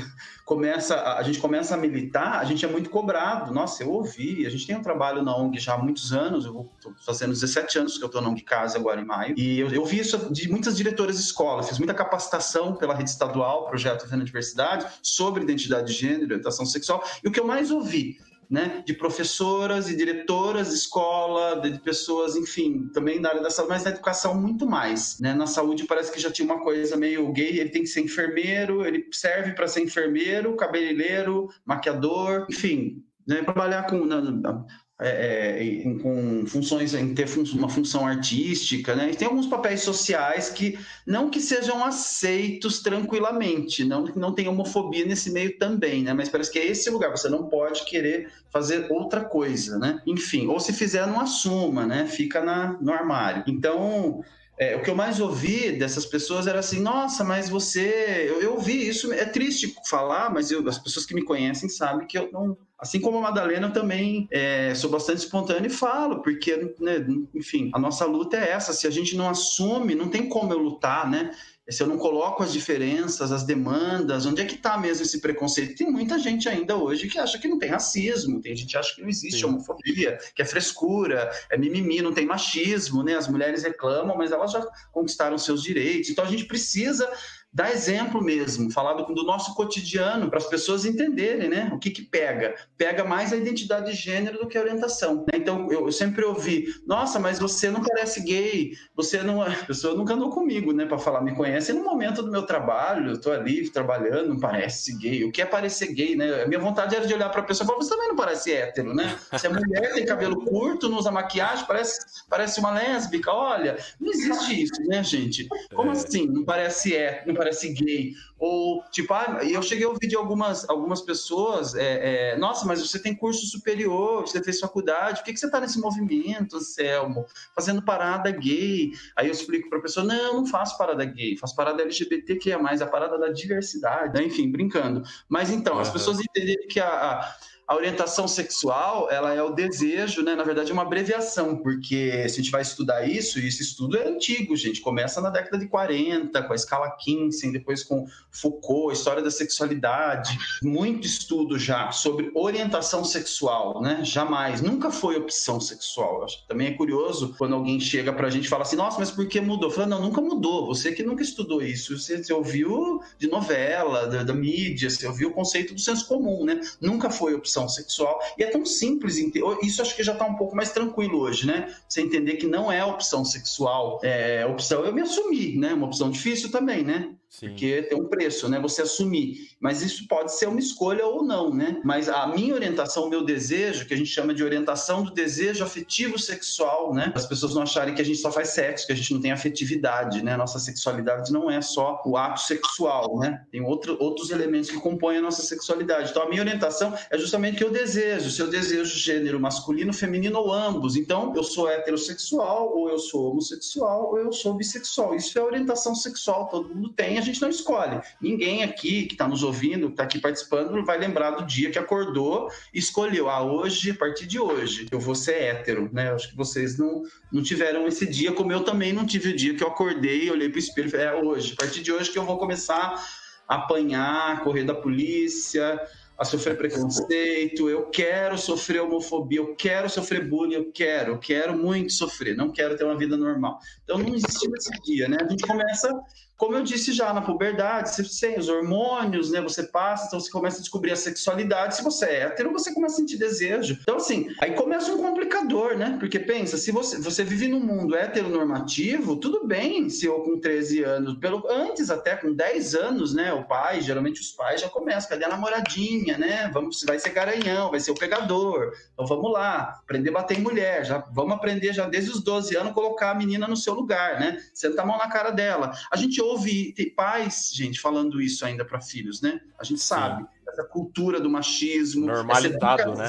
começa, a gente começa a militar, a gente é muito cobrado. Nossa, eu ouvi, a gente tem um trabalho na ONG já há muitos anos, eu estou fazendo 17 anos que eu estou na ONG Casa agora em maio, e eu, eu vi isso de muitas diretoras de escola, fiz muita capacitação pela rede estadual, projeto Vendo Diversidade, sobre identidade de gênero, orientação sexual, e o que eu mais ouvi né, de professoras e diretoras de escola, de pessoas, enfim, também da área da saúde, mas na educação muito mais. Né? Na saúde parece que já tinha uma coisa meio gay, ele tem que ser enfermeiro, ele serve para ser enfermeiro, cabeleireiro, maquiador, enfim, né, trabalhar com na, é, é com funções em ter fun uma função artística, né? E tem alguns papéis sociais que não que sejam aceitos tranquilamente, não não tenha homofobia nesse meio também, né? Mas parece que é esse lugar, você não pode querer fazer outra coisa, né? Enfim, ou se fizer não assuma, né? Fica na, no armário. Então, é, o que eu mais ouvi dessas pessoas era assim, nossa, mas você. Eu, eu ouvi isso, é triste falar, mas eu, as pessoas que me conhecem sabem que eu não. Assim como a Madalena, eu também é, sou bastante espontâneo e falo, porque, né, enfim, a nossa luta é essa. Se a gente não assume, não tem como eu lutar, né? Se eu não coloco as diferenças, as demandas, onde é que está mesmo esse preconceito? Tem muita gente ainda hoje que acha que não tem racismo, tem gente que acha que não existe Sim. homofobia, que é frescura, é mimimi, não tem machismo, né? As mulheres reclamam, mas elas já conquistaram seus direitos. Então a gente precisa dar exemplo mesmo, falar do, do nosso cotidiano para as pessoas entenderem, né? O que que pega? Pega mais a identidade de gênero do que a orientação. Né? Então eu, eu, sempre ouvi, nossa, mas você não parece gay, você não, a pessoa nunca andou comigo, né? Para falar, me conhece no momento do meu trabalho, eu estou ali trabalhando, não parece gay. O que é parecer gay, né? A minha vontade era de olhar para a pessoa e falar, você também não parece hétero, né? Se é mulher, tem cabelo curto, não usa maquiagem, parece, parece uma lésbica. Olha, não existe isso, né, gente? Como é. assim? Não parece hétero, parece gay? Ou, tipo, ah, eu cheguei a ouvir de algumas, algumas pessoas, é, é, nossa, mas você tem curso superior, você fez faculdade, por que, que você está nesse movimento, Selmo? Fazendo parada gay. Aí eu explico para a pessoa, não, não faço parada gay, faço parada LGBT, que é mais a parada da diversidade, né? enfim, brincando. Mas então, uhum. as pessoas entenderem que a, a a orientação sexual, ela é o desejo, né? Na verdade, é uma abreviação, porque se a gente vai estudar isso, e esse estudo é antigo, gente. Começa na década de 40, com a escala Kinsey, depois com Foucault, história da sexualidade. Muito estudo já sobre orientação sexual, né? Jamais, nunca foi opção sexual. Acho também é curioso quando alguém chega pra gente e fala assim: nossa, mas por que mudou? Fala, não, nunca mudou. Você que nunca estudou isso, você, você ouviu de novela, da, da mídia, você ouviu o conceito do senso comum, né? Nunca foi opção opção sexual. E é tão simples, isso acho que já está um pouco mais tranquilo hoje, né? Você entender que não é opção sexual, é opção eu me assumir, né? Uma opção difícil também, né? Sim. Porque tem um preço, né? Você assumir. Mas isso pode ser uma escolha ou não, né? Mas a minha orientação, o meu desejo, que a gente chama de orientação do desejo afetivo sexual, né? As pessoas não acharem que a gente só faz sexo, que a gente não tem afetividade, né? Nossa sexualidade não é só o ato sexual, né? Tem outro, outros elementos que compõem a nossa sexualidade. Então a minha orientação é justamente que eu desejo, se eu desejo gênero masculino, feminino ou ambos. Então eu sou heterossexual, ou eu sou homossexual, ou eu sou bissexual. Isso é orientação sexual, todo mundo tem a gente não escolhe. Ninguém aqui que está nos ouvindo, que está aqui participando, vai lembrar do dia que acordou e escolheu, ah, hoje, a partir de hoje, eu vou ser hétero, né? acho que vocês não, não tiveram esse dia, como eu também não tive o dia que eu acordei, olhei para o espelho e falei, é hoje, a partir de hoje que eu vou começar a apanhar, correr da polícia, a sofrer preconceito, eu quero sofrer homofobia, eu quero sofrer bullying, eu quero, eu quero muito sofrer, não quero ter uma vida normal. Então não existe esse dia, né? A gente começa como eu disse já, na puberdade, você tem os hormônios, né? Você passa, então você começa a descobrir a sexualidade. Se você é hétero, você começa a sentir desejo. Então, assim, aí começa um complicador, né? Porque pensa, se você, você vive num mundo heteronormativo, tudo bem se eu com 13 anos, pelo, antes até com 10 anos, né? O pai, geralmente os pais já começam, cadê a namoradinha, né? Vamos, vai ser garanhão, vai ser o pegador. Então vamos lá, aprender a bater em mulher. Já, vamos aprender já desde os 12 anos colocar a menina no seu lugar, né? Sentar a mão na cara dela. A gente ouve tem pais, gente, falando isso ainda para filhos, né? A gente sabe Sim. essa cultura do machismo, normalizado, né?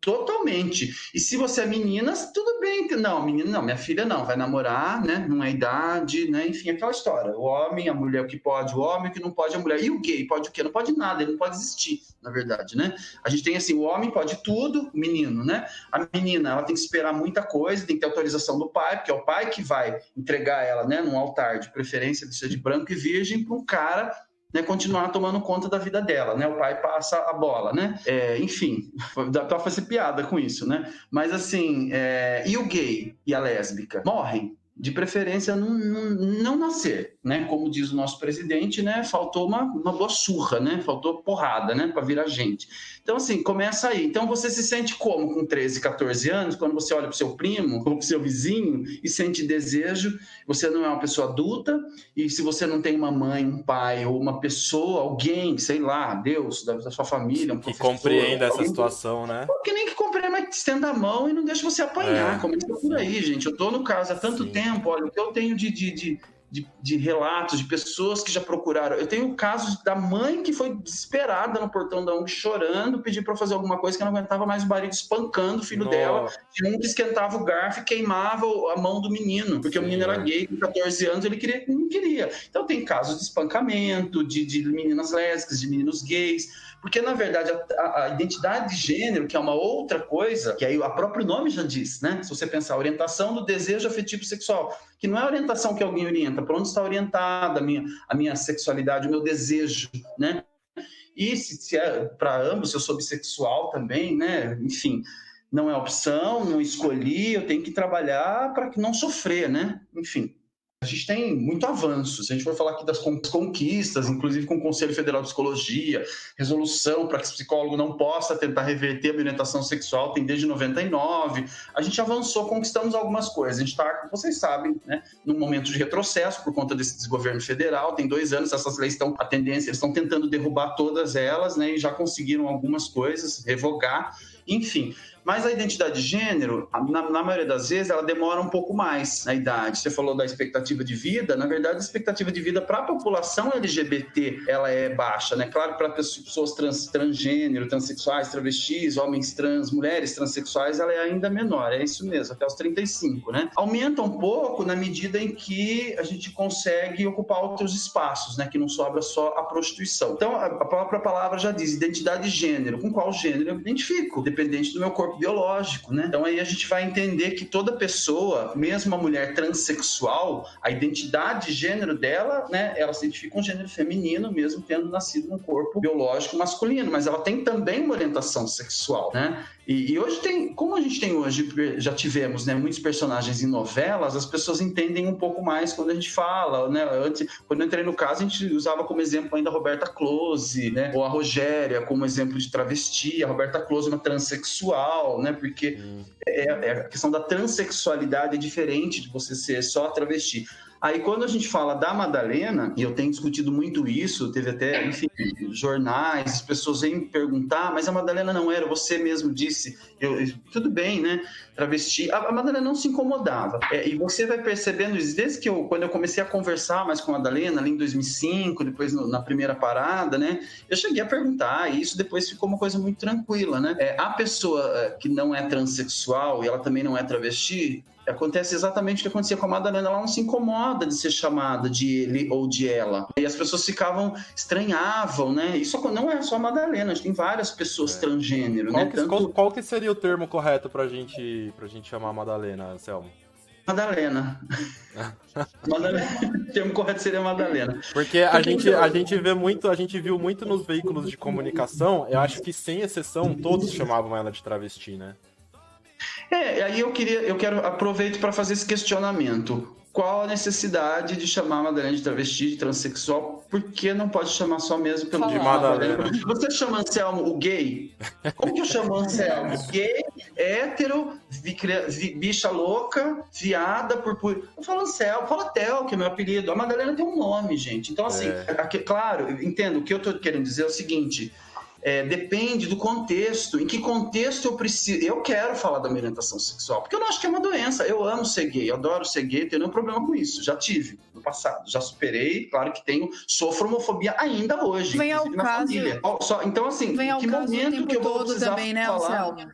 Totalmente. E se você é menina, tudo bem. Não, menina não, minha filha não, vai namorar, né? Não é idade, né? Enfim, aquela história. O homem, a mulher o que pode, o homem o que não pode, a mulher. E o gay pode o quê? Não pode nada, ele não pode existir, na verdade, né? A gente tem assim, o homem pode tudo, o menino, né? A menina, ela tem que esperar muita coisa, tem que ter autorização do pai, porque é o pai que vai entregar ela, né, num altar, de preferência de ser de branco e virgem, para um cara né, continuar tomando conta da vida dela, né? O pai passa a bola, né? É, enfim, dá pra fazer piada com isso, né? Mas assim, é... e o gay e a lésbica morrem? de preferência não, não, não, nascer, né? Como diz o nosso presidente, né? Faltou uma, uma boa surra, né? Faltou porrada, né? Para virar gente. Então, assim, começa aí. Então, você se sente como com 13, 14 anos, quando você olha para o seu primo ou para o seu vizinho e sente desejo, você não é uma pessoa adulta, e se você não tem uma mãe, um pai, ou uma pessoa, alguém, sei lá, Deus, da, da sua família, um que compreenda essa situação, né? Que nem que compreenda, mas estenda a mão e não deixa você apanhar. É. Começa por aí, gente. Eu tô no caso há tanto Sim. tempo tempo, olha, o que eu tenho de, de, de, de, de relatos de pessoas que já procuraram. Eu tenho casos da mãe que foi desesperada no portão da ONG, chorando, pedir para fazer alguma coisa que não aguentava mais o marido espancando o filho Nossa. dela. E um que esquentava o garfo e queimava a mão do menino, porque Sim, o menino era gay, com 14 anos, ele queria, não queria. Então tem casos de espancamento, de, de meninas lésbicas, de meninos gays porque, na verdade, a, a, identidade de gênero, que é uma outra coisa, que aí o próprio nome já diz, né? Se você pensar, orientação do desejo afetivo sexual, que não é a orientação que alguém orienta, para onde está orientada a minha, a minha sexualidade, o meu desejo, né? E se, se é para ambos, se eu sou bissexual também, né? Enfim, não é opção, não escolhi, eu tenho que trabalhar para não sofrer, né? Enfim, A gente tem muito avanço. Se a gente for falar aqui das conquistas, inclusive com o Conselho Federal de Psicologia, resolução para que o psicólogo não possa tentar reverter a orientação sexual, tem desde 99. A gente avançou, conquistamos algumas coisas. A gente está, vocês sabem, né, num momento de retrocesso por conta desse desgoverno federal. Tem dois anos, essas leis estão, a tendência, eles estão tentando derrubar todas elas, né, e já conseguiram algumas coisas, revogar. Enfim, mas a identidade de gênero, na, na, maioria das vezes, ela demora um pouco mais na idade. Você falou da expectativa de vida, na verdade, a expectativa de vida para a população LGBT ela é baixa, né? Claro, para pessoas trans, transgênero, transexuais, travestis, homens trans, mulheres transexuais, ela é ainda menor. É isso mesmo, até os 35, né? Aumenta um pouco na medida em que a gente consegue ocupar outros espaços, né? Que não sobra só a prostituição. Então, a própria palavra já diz identidade de gênero. Com qual gênero eu me identifico? Dependente do meu corpo corpo biológico, né? Então aí a gente vai entender que toda pessoa, mesmo a mulher transexual, a identidade de gênero dela, né, ela se identifica com gênero feminino, mesmo tendo nascido num corpo biológico masculino, mas ela tem também uma orientação sexual, né? E, e, hoje tem, como a gente tem hoje, já tivemos né, muitos personagens em novelas, as pessoas entendem um pouco mais quando a gente fala, né? Antes, quando eu entrei no caso, a gente usava como exemplo ainda a Roberta Close, né? Ou a Rogéria como exemplo de travesti, a Roberta Close uma transexual, né? Porque hum. é, é, a questão da transexualidade é diferente de você ser só travesti. Aí quando a gente fala da Madalena, e eu tenho discutido muito isso, teve até, enfim, jornais, as pessoas vêm me perguntar, mas a Madalena não era, você mesmo disse, eu, tudo bem, né? Travesti. A, a Madalena não se incomodava. É, e você vai percebendo isso, desde que eu, quando eu comecei a conversar mais com a Madalena, ali em 2005, depois no, na primeira parada, né? Eu cheguei a perguntar, e isso depois ficou uma coisa muito tranquila, né? É, a pessoa é, que não é transexual e ela também não é travesti, acontece exatamente o que acontecia com a Madalena. Ela não se incomoda de ser chamada de ele ou de ela. E as pessoas ficavam, estranhavam, né? Isso não é só a Madalena, a gente tem várias pessoas é. transgênero, qual né? Que, Tanto... qual, qual, que seria o termo correto pra gente, pra gente chamar a Madalena, Selmo? Madalena. Madalena. O termo correto seria Madalena. Porque a gente, a gente vê muito, a gente viu muito nos veículos de comunicação, eu acho que sem exceção, todos chamavam ela de travesti, né? É, aí eu queria, eu quero aproveito para fazer esse questionamento. Qual a necessidade de chamar a Madalena de travesti, de transexual? Por que não pode chamar só mesmo pelo de Madalena? Você chama Anselmo o gay? Como que eu chamo Anselmo? Gay, hétero, vi, vi, bicha louca, viada, por, por... Eu falo Anselmo, falo Tel, que é meu apelido. A Madalena tem um nome, gente. Então, assim, é. aqui, claro, entendo. O que eu estou querendo dizer é o seguinte é, depende do contexto. Em que contexto eu preciso. Eu quero falar da minha orientação sexual, porque eu não acho que é uma doença. Eu amo ser gay, eu adoro ser gay, tenho nenhum problema com isso. Já tive no passado, já superei, claro que tenho, sofro homofobia ainda hoje. Vem ao caso. Família. Só, então, assim, Vem que momento que eu vou precisar também, né, falar. Anselmo?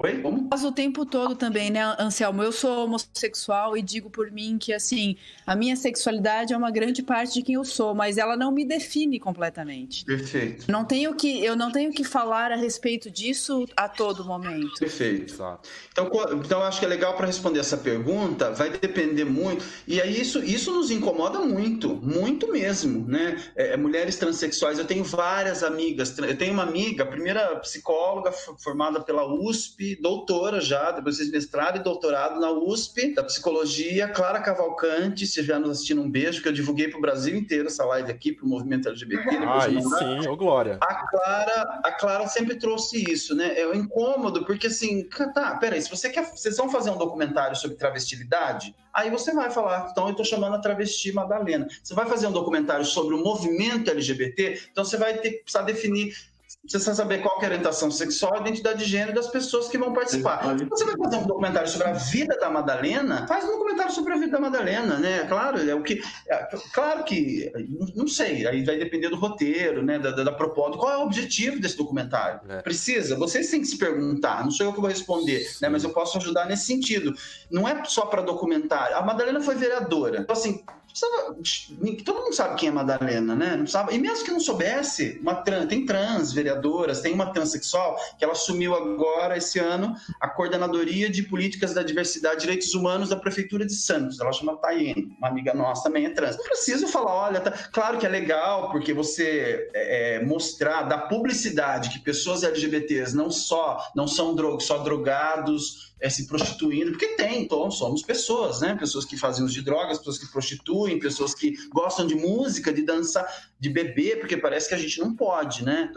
Oi? Como? Faz o tempo todo também, né, Anselmo? Eu sou homossexual e digo por mim que, assim, a minha sexualidade é uma grande parte de quem eu sou, mas ela não me define completamente. Perfeito. Não tenho que, eu não tenho que falar a respeito disso a todo momento. Perfeito. Então, então eu acho que é legal para responder essa pergunta, vai depender muito. E aí isso, isso nos incomoda muito, muito mesmo, né? É, é mulheres transexuais, eu tenho várias amigas, eu tenho uma amiga, a primeira psicóloga formada pela USP, doutora já, depois fez mestrado e doutorado na USP, da psicologia, Clara Cavalcante, se já nos assistindo, um beijo, que eu divulguei para o Brasil inteiro essa live aqui, para o movimento LGBT. Ah, aí sim, ô Glória. A Clara, a Clara sempre trouxe isso, né? É um incômodo, porque assim, tá, peraí, se você quer, vocês vão fazer um documentário sobre travestilidade, aí você vai falar, então eu estou chamando a travesti Madalena. Você vai fazer um documentário sobre o movimento LGBT, então você vai ter que precisar definir precisa saber qual é a orientação sexual e identidade de gênero das pessoas que vão participar. Você vai fazer um documentário sobre a vida da Madalena, faz um documentário sobre a vida da Madalena, né? Claro, é o que. É, claro que. Não sei, aí vai depender do roteiro, né? Da, da proposta. Qual é o objetivo desse documentário? É. Precisa? Vocês têm que se perguntar, não sou eu que vou responder, né? Mas eu posso ajudar nesse sentido. Não é só para documentário. A Madalena foi vereadora. Então, assim, todo mundo sabe quem é Madalena, né? Não sabe, e mesmo que não soubesse, uma trans, tem trans vereadoras, tem uma transexual que ela assumiu agora, esse ano, a coordenadoria de políticas da diversidade e direitos humanos da Prefeitura de Santos. Ela chama Tayene, uma amiga nossa também é trans. Não preciso falar, olha, tá... claro que é legal, porque você é, é mostrar, dar publicidade que pessoas LGBTs não só não são só drogados, é, se prostituindo, porque tem, então somos pessoas, né? Pessoas que fazem uso de drogas, pessoas que prostituem, pessoas que gostam de música, de dançar, de beber, porque parece que a gente não pode, né?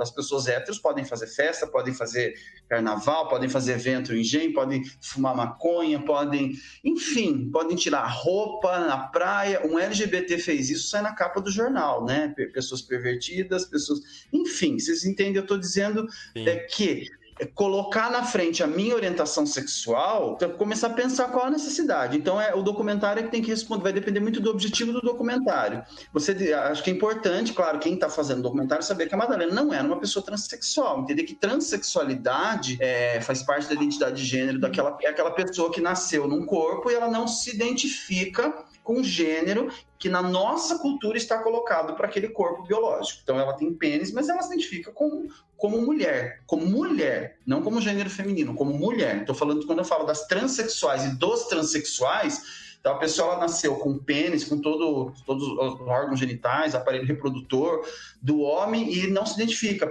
As pessoas héteros podem fazer festa, podem fazer carnaval, podem fazer evento em engenho, podem fumar maconha, podem, enfim, podem tirar roupa na praia. Um LGBT fez isso, sai na capa do jornal, né? Pessoas pervertidas, pessoas. Enfim, vocês entendem? Eu estou dizendo é, que colocar na frente a minha orientação sexual, começar a pensar qual a necessidade. Então, é o documentário é que tem que responder, vai depender muito do objetivo do documentário. Você acho que é importante, claro, quem está fazendo documentário saber que a Madalena não era uma pessoa transexual, entender que transexualidade é, faz parte da identidade de gênero daquela é aquela pessoa que nasceu num corpo e ela não se identifica com gênero que na nossa cultura está colocado para aquele corpo biológico. Então ela tem pênis, mas ela se identifica como, como mulher, como mulher, não como gênero feminino, como mulher. Estou falando quando eu falo das transexuais e dos transexuais, então a pessoa nasceu com pênis, com todo, todos os órgãos genitais, aparelho reprodutor do homem e não se identifica.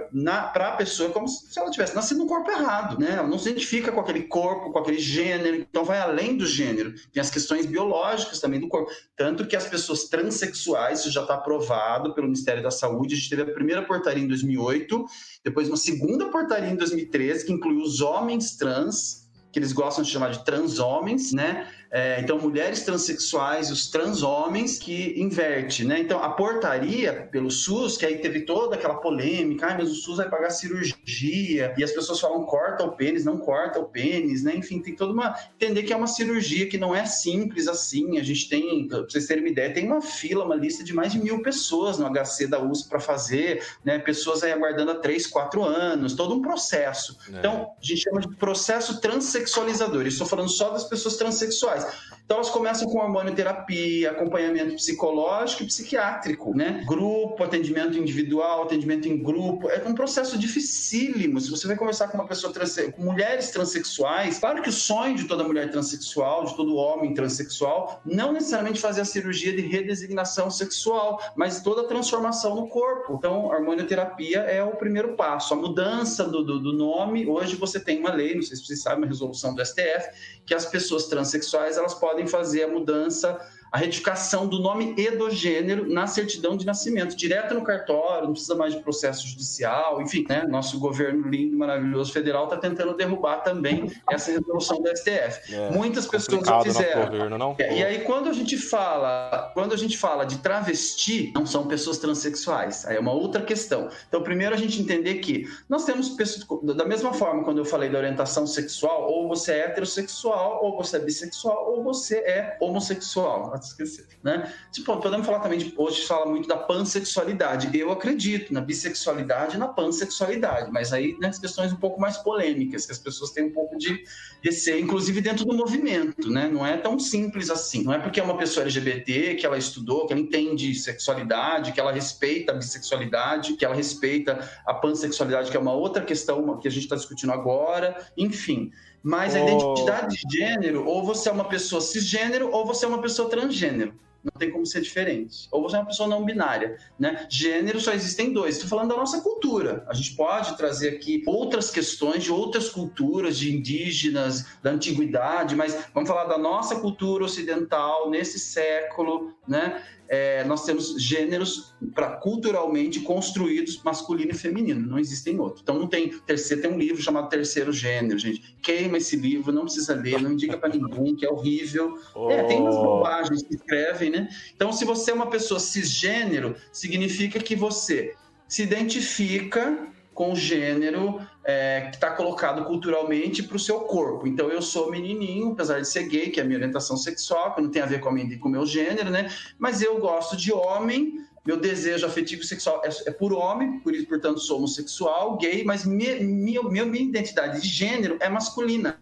Para a pessoa é como se ela tivesse nascido no corpo errado, né? Ela não se identifica com aquele corpo, com aquele gênero. Então vai além do gênero. Tem as questões biológicas também do corpo. Tanto que as pessoas transexuais, isso já está aprovado pelo Ministério da Saúde. A gente teve a primeira portaria em 2008, depois uma segunda portaria em 2013 que incluiu os homens trans que eles gostam de chamar de transhomens, né? É, então, mulheres transexuais, os transhomens que inverte, né? Então, a portaria pelo SUS, que aí teve toda aquela polêmica, ah, mas o SUS vai pagar cirurgia, e as pessoas falam corta o pênis, não corta o pênis, né? Enfim, tem toda uma. Entender que é uma cirurgia que não é simples assim. A gente tem, pra vocês terem uma ideia, tem uma fila, uma lista de mais de mil pessoas no HC da USP para fazer, né? Pessoas aí aguardando há três, quatro anos, todo um processo. É. Então, a gente chama de processo transexualizador. Estou falando só das pessoas transexuais. guys. Então elas começam com hormonioterapia, acompanhamento psicológico e psiquiátrico, né? Grupo, atendimento individual, atendimento em grupo. É um processo dificílimo. Se você vai conversar com uma pessoa trans, com mulheres transexuais, claro que o sonho de toda mulher transexual, de todo homem transexual, não necessariamente fazer a cirurgia de redesignação sexual, mas toda a transformação no corpo. Então, a hormonioterapia é o primeiro passo. A mudança do, do, do nome, hoje você tem uma lei, não sei se vocês sabem, uma resolução do STF, que as pessoas transexuais elas podem fazer a mudança a retificação do nome e do gênero na certidão de nascimento, direto no cartório, não precisa mais de processo judicial, enfim, né? Nosso governo lindo, maravilhoso federal está tentando derrubar também essa resolução do STF. É, Muitas pessoas já fizeram. Governo, não? É, e aí quando a gente fala, quando a gente fala de travesti, não são pessoas transexuais. Aí é uma outra questão. Então, primeiro a gente entender que nós temos pessoas da mesma forma quando eu falei da orientação sexual, ou você é heterossexual, ou você é bissexual, ou você é homossexual esquecer, né? Tipo, podemos falar também de hoje fala muito da pansexualidade. Eu acredito na bissexualidade e na pansexualidade, mas aí nas né, questões um pouco mais polêmicas, que as pessoas têm um pouco de receio, inclusive dentro do movimento, né? Não é tão simples assim. Não é porque é uma pessoa LGBT que ela estudou, que ela entende sexualidade, que ela respeita a bissexualidade, que ela respeita a pansexualidade, que é uma outra questão que a gente está discutindo agora, enfim. Mas a identidade de gênero, ou você é uma pessoa cisgênero, ou você é uma pessoa transgênero. Não tem como ser diferente. Ou você é uma pessoa não binária, né? Gênero só existem dois. Estou falando da nossa cultura. A gente pode trazer aqui outras questões de outras culturas, de indígenas, da antiguidade, mas vamos falar da nossa cultura ocidental nesse século, né? É, nós temos gêneros para culturalmente construídos masculino e feminino, não existem outros. Então não tem terceiro, tem um livro chamado Terceiro Gênero, gente. Queima esse livro, não precisa ler, não indica para ninguém que é horrível. Oh. É, tem umas bobagens que escrevem, né? Então se você é uma pessoa cisgênero, significa que você se identifica com o gênero é, que está colocado culturalmente para o seu corpo. Então, eu sou menininho, apesar de ser gay, que é a minha orientação sexual, que não tem a ver com, a minha, o meu gênero, né? Mas eu gosto de homem, meu desejo afetivo sexual é, é por homem, por isso, portanto, sou homossexual, gay, mas minha, minha, minha identidade de gênero é masculina.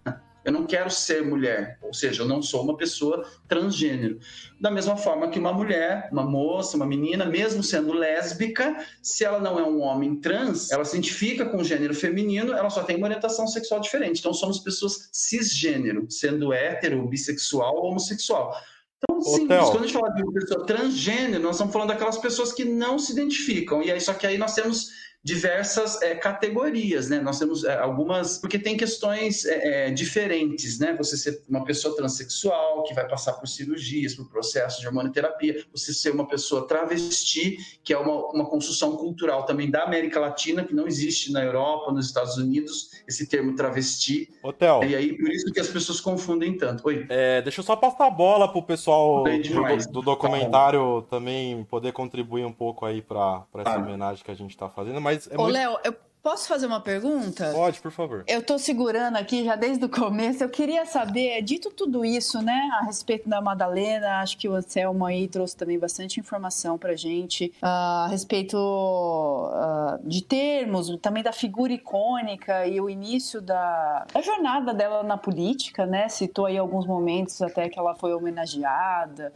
Eu não quero ser mulher, ou seja, eu não sou uma pessoa transgênero. Da mesma forma que uma mulher, uma moça, uma menina, mesmo sendo lésbica, se ela não é um homem trans, ela se identifica com o gênero feminino, ela só tem uma orientação sexual diferente. Então somos pessoas cisgênero, sendo hétero, bissexual ou homossexual. Então, sim, quando a gente fala de uma pessoa transgênero, nós estamos falando daquelas pessoas que não se identificam. E aí, só que aí nós temos diversas é, categorias, né? Nós temos é, algumas, porque tem questões é, diferentes, né? Você ser uma pessoa transexual que vai passar por cirurgias, por processos de hormonoterapia, você ser uma pessoa travesti, que é uma, uma construção cultural também da América Latina, que não existe na Europa, nos Estados Unidos, esse termo travesti. Hotel. E aí, por isso que as pessoas confundem tanto. Oi. É, deixa eu só passar a bola pro pessoal do, do, documentário também poder contribuir um pouco aí para essa ah. homenagem que a gente está fazendo. Mas é Ô, muito... Léo, eu Posso fazer uma pergunta? Pode, por favor. Eu estou segurando aqui já desde o começo. Eu queria saber, dito tudo isso, né, a respeito da Madalena, acho que o Anselmo aí trouxe também bastante informação pra gente uh, a respeito uh, de termos, também da figura icônica e o início da, da jornada dela na política, né? Citou aí alguns momentos até que ela foi homenageada.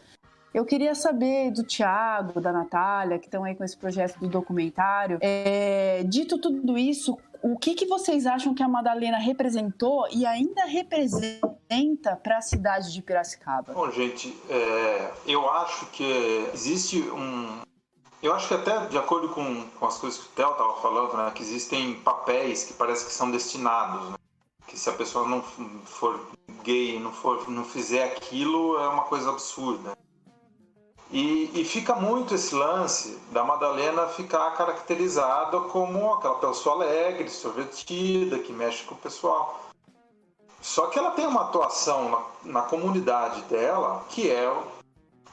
Eu queria saber do Tiago, da Natália, que estão aí com esse projeto do documentário. É, dito tudo isso, o que, que vocês acham que a Madalena representou e ainda representa para a cidade de Piracicaba? Bom, gente, é, eu acho que existe um. Eu acho que até de acordo com, com as coisas que o Theo estava falando, né, que existem papéis que parece que são destinados, né, que se a pessoa não for gay, não for, não fizer aquilo, é uma coisa absurda. E, e, fica muito esse lance da Madalena ficar caracterizada como aquela pessoa alegre, extrovertida, que mexe com o pessoal. Só que ela tem uma atuação na, na comunidade dela que é,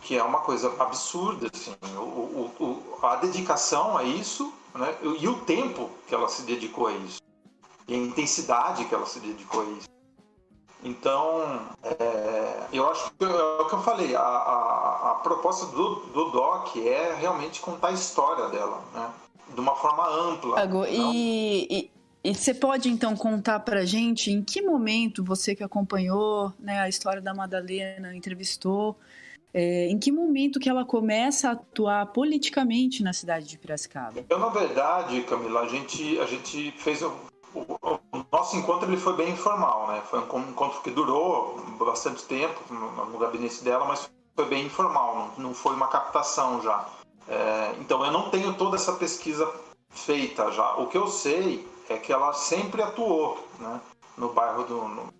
que é uma coisa absurda. Assim. O, o, o, a dedicação a isso né? e o tempo que ela se dedicou a isso. E a intensidade que ela se dedicou a isso. Então, é, eu acho que é o que eu falei, a, a, a proposta do, do DOC é realmente contar a história dela, né? De uma forma ampla. Thiago, e, e, e, você pode então contar pra gente em que momento você que acompanhou né, a história da Madalena, entrevistou, é, em que momento que ela começa a atuar politicamente na cidade de Piracicaba? Na verdade, Camila, a gente, a gente fez, o, nosso encontro ele foi bem informal, né? Foi um encontro que durou bastante tempo no, no gabinete dela, mas foi bem informal, não, não foi uma captação já. É, então eu não tenho toda essa pesquisa feita já. O que eu sei é que ela sempre atuou, né? No bairro do, no,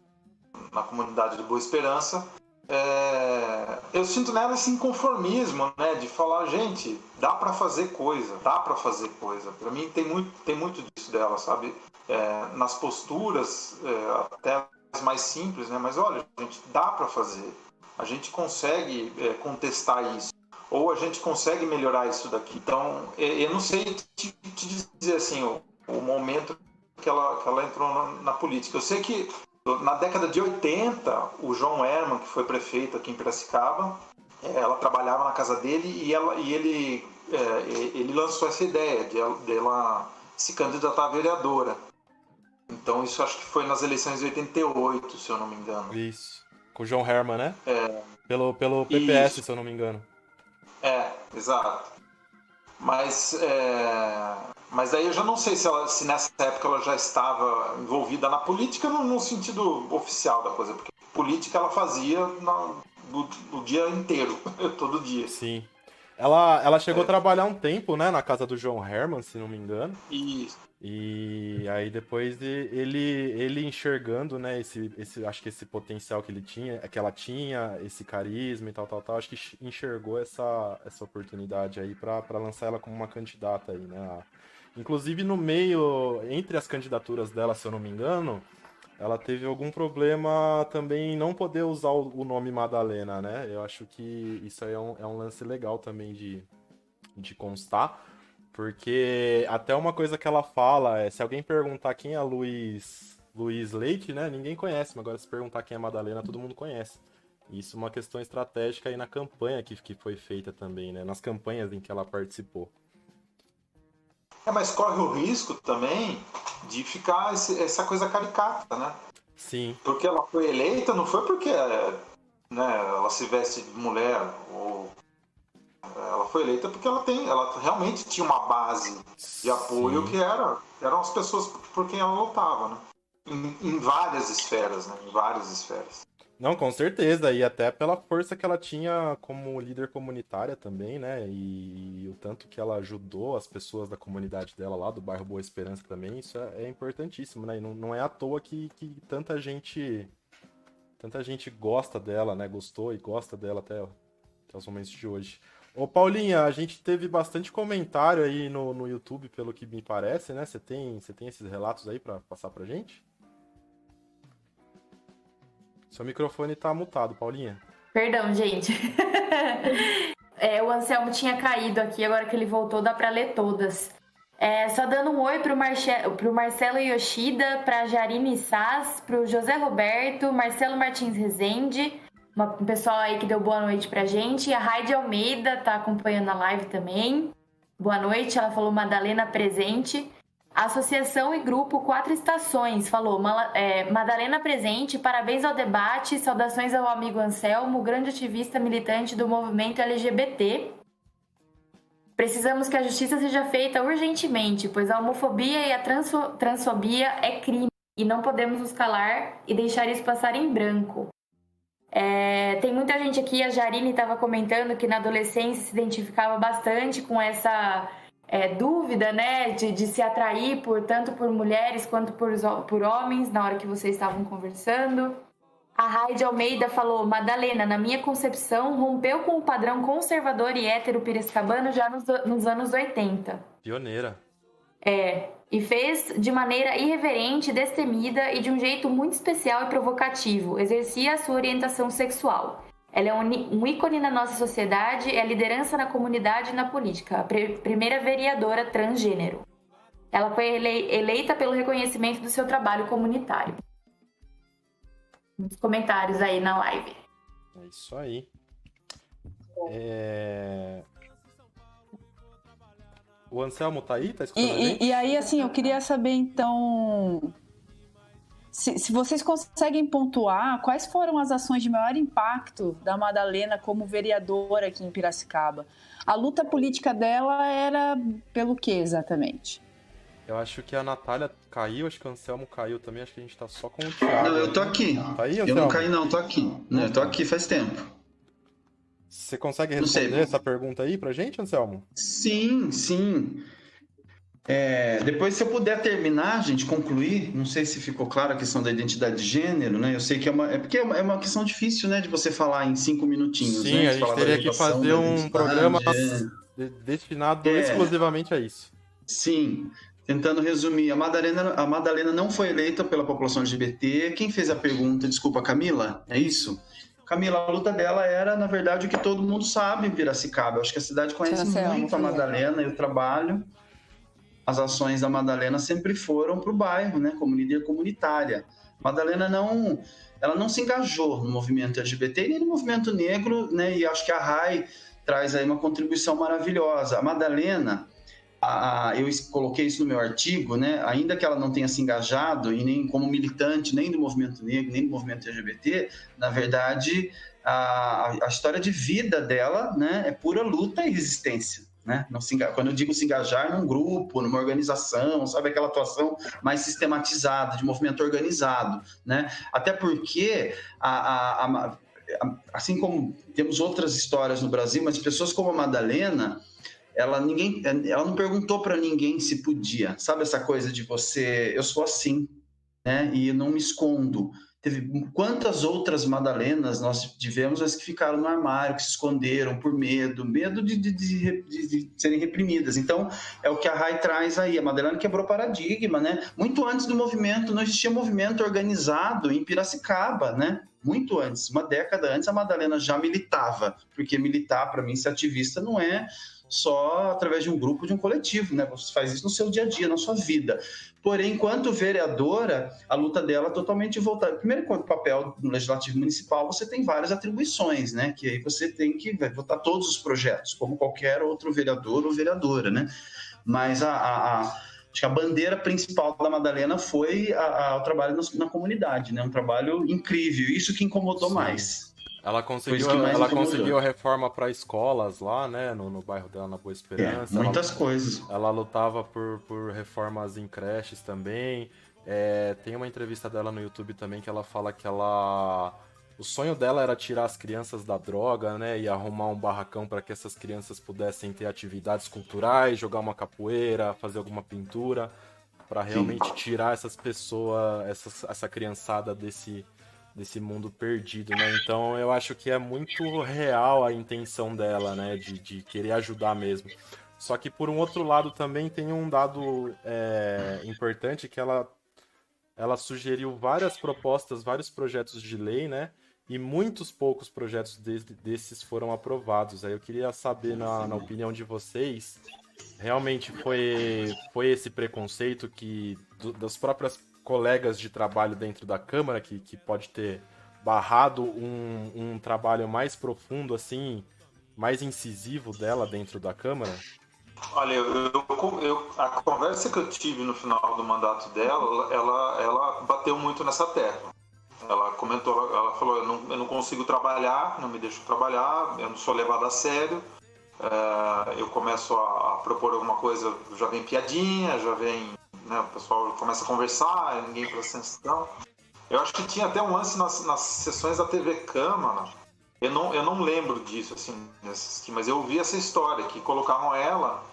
na comunidade de Boa Esperança é, eu sinto nela esse inconformismo, né, de falar, gente, dá para fazer coisa, dá para fazer coisa. Para mim tem muito, tem muito disso dela, sabe? É, nas posturas, é, até as mais simples, né? Mas olha, gente, dá para fazer. A gente consegue é, contestar isso ou a gente consegue melhorar isso daqui. Então, eu não sei te, te dizer assim o, o, momento que ela, que ela entrou na, na política. Eu sei que na década de 80, o João Herman, que foi prefeito aqui em Piracicaba, é, ela trabalhava na casa dele e, ela, e ele, é, ele lançou essa ideia de ela, de ela se candidatar a vereadora. Então isso acho que foi nas eleições de 88, se eu não me engano. Isso. Com o João Herman, né? É. Pelo, pelo PPS, isso. se eu não me engano. É, exato. Mas, é... mas aí eu já não sei se, ela, se nessa época ela já estava envolvida na política no, no sentido oficial da coisa, porque política ela fazia no, dia inteiro, todo dia. Sim. Ela, ela chegou é. a trabalhar um tempo, né, na casa do João Herman, se não me engano. Isso. E aí depois ele ele enxergando, né, esse, esse acho que esse potencial que ele tinha, que ela tinha, esse carisma e tal, tal, tal, acho que enxergou essa, essa oportunidade aí para lançar ela como uma candidata aí, né? Inclusive no meio entre as candidaturas dela, se eu não me engano, ela teve algum problema também em não poder usar o, nome Madalena, né? Eu acho que isso aí é um, é um lance legal também de, de constar. Porque até uma coisa que ela fala é, se alguém perguntar quem é Luiz, Luiz Leite, né? Ninguém conhece, mas agora se perguntar quem é Madalena, todo mundo conhece. Isso é uma questão estratégica aí na campanha que, que foi feita também, né? Nas campanhas em que ela participou. É, mas corre o risco também de ficar esse, essa coisa caricata, né? Sim. Porque ela foi eleita, não foi porque né, ela se veste de mulher ou ela foi eleita porque ela tem, ela realmente tinha uma base de apoio Sim. que era, eram as pessoas por quem ela lutava, né? Em, em várias esferas, né? Em várias esferas. Não, com certeza, e até pela força que ela tinha como líder comunitária também, né? E, o tanto que ela ajudou as pessoas da comunidade dela lá, do bairro Boa Esperança também, isso é, é importantíssimo, né? E não, não é à toa que, que tanta gente tanta gente gosta dela, né? Gostou e gosta dela até, até os momentos de hoje. Ô Paulinha, a gente teve bastante comentário aí no, no YouTube, pelo que me parece, né? Você tem, você tem esses relatos aí para passar pra gente? Seu microfone tá mutado, Paulinha. Perdão, gente. é, o Anselmo tinha caído aqui, agora que ele voltou, dá para ler todas. É, só dando um oi pro, Marce... pro Marcelo Yoshida, pra Jarine Sass, pro José Roberto, Marcelo Martins Rezende, um pessoal aí que deu boa noite pra gente. A Raide Almeida tá acompanhando a live também. Boa noite, ela falou Madalena presente. Associação e Grupo Quatro Estações falou: é, Madalena presente, parabéns ao debate, saudações ao amigo Anselmo, grande ativista militante do movimento LGBT. Precisamos que a justiça seja feita urgentemente, pois a homofobia e a transfo transfobia é crime e não podemos nos calar e deixar isso passar em branco. É, tem muita gente aqui, a Jarine estava comentando que na adolescência se identificava bastante com essa é, dúvida, né, de, de, se atrair por tanto por mulheres quanto por, por homens na hora que vocês estavam conversando. A Raide Almeida falou: Madalena, na minha concepção, rompeu com o padrão conservador e hétero piracicabano já nos, nos anos 80. Pioneira. É, e fez de maneira irreverente, destemida e de um jeito muito especial e provocativo. Exercia a sua orientação sexual. Ela é um, ícone na nossa sociedade, é liderança na comunidade e na política, a primeira vereadora transgênero. Ela foi eleita pelo reconhecimento do seu trabalho comunitário. Muitos comentários aí na live. É isso aí. É... O Anselmo tá aí? Tá escutando e, e, e aí, assim, eu queria saber, então, se, se, vocês conseguem pontuar quais foram as ações de maior impacto da Madalena como vereadora aqui em Piracicaba. A luta política dela era pelo que exatamente? Eu acho que a Natália caiu, acho que o Anselmo caiu também, acho que a gente tá só com o Thiago. Não, eu tô aqui. Tá aí, Anselmo? Eu não caí não, tô aqui. Não, eu tô aqui faz tempo. Você consegue responder essa pergunta aí pra gente, Anselmo? Sim, sim. É, depois, se eu puder terminar, gente, concluir, não sei se ficou claro a questão da identidade de gênero, né? Eu sei que é uma. É porque é uma, é uma questão difícil, né, de você falar em cinco minutinhos. Sim, né? a gente teria que fazer um programa é. destinado é. exclusivamente a isso. Sim. Tentando resumir, a Madalena, a Madalena não foi eleita pela população LGBT. Quem fez a pergunta, desculpa, Camila? É isso? Camila, a luta dela era, na verdade, o que todo mundo sabe em Piracicaba. Eu acho que a cidade conhece muito a Madalena e o trabalho as ações da Madalena sempre foram para o bairro, né, como líder comunitária. Madalena não, ela não se engajou no movimento LGBT nem no movimento negro, né, e acho que a RAI traz aí uma contribuição maravilhosa. A Madalena, a, a, eu coloquei isso no meu artigo, né, ainda que ela não tenha se engajado e nem como militante nem do movimento negro nem do movimento LGBT, na verdade a, a história de vida dela, né, é pura luta e resistência. Né? Não se, quando eu digo se engajar num grupo, numa organização, sabe aquela atuação mais sistematizada, de movimento organizado, né? Até porque a, a, a, assim como temos outras histórias no Brasil, mas pessoas como a Madalena, ela ninguém, ela não perguntou para ninguém se podia, sabe essa coisa de você, eu sou assim, né? E não me escondo. Teve quantas outras Madalenas nós tivemos, as que ficaram no armário, que se esconderam por medo, medo de, de, de, de serem reprimidas. Então, é o que a Rai traz aí. A Madalena quebrou paradigma, né? Muito antes do movimento, não existia movimento organizado em Piracicaba, né? Muito antes, uma década antes, a Madalena já militava, porque militar, para mim, ser ativista não é só através de um grupo, de um coletivo, né? Você faz isso no seu dia a dia, na sua vida. Porém, enquanto vereadora, a luta dela é totalmente voltada. Primeiro, enquanto papel no legislativo municipal, você tem várias atribuições, né? Que aí você tem que votar todos os projetos, como qualquer outro vereador ou vereadora, né? Mas a, a, a acho que a bandeira principal da Madalena foi a, o trabalho na, na, comunidade, né? Um trabalho incrível. Isso que incomodou Sim. mais. Ela conseguiu, ela conseguiu a reforma para escolas lá, né, no, no, bairro dela, na Boa Esperança. É, muitas ela, coisas. Ela lutava por, por reformas em creches também. É, tem uma entrevista dela no YouTube também que ela fala que ela o sonho dela era tirar as crianças da droga, né? E arrumar um barracão para que essas crianças pudessem ter atividades culturais, jogar uma capoeira, fazer alguma pintura, para realmente tirar essas pessoas, essa, essa criançada desse, desse mundo perdido, né? Então eu acho que é muito real a intenção dela, né? De, de querer ajudar mesmo. Só que por um outro lado também tem um dado é, importante que ela, ela sugeriu várias propostas, vários projetos de lei, né? E muitos poucos projetos de, desses foram aprovados. Aí eu queria saber, na, na opinião de vocês, realmente foi, foi esse preconceito que do, das próprias colegas de trabalho dentro da Câmara que, que pode ter barrado um, um trabalho mais profundo, assim, mais incisivo dela dentro da Câmara? Olha, eu, eu, a conversa que eu tive no final do mandato dela, ela, ela bateu muito nessa tecla. Ela comentou, ela falou: eu não, eu não consigo trabalhar, não me deixo trabalhar, eu não sou levado a sério. É, eu começo a, a, propor alguma coisa, já vem piadinha, já vem né, o pessoal começa a conversar, ninguém presta atenção. Eu acho que tinha até um lance nas, nas sessões da TV Câmara, eu não, eu não lembro disso, assim, mas eu ouvi essa história, que colocavam ela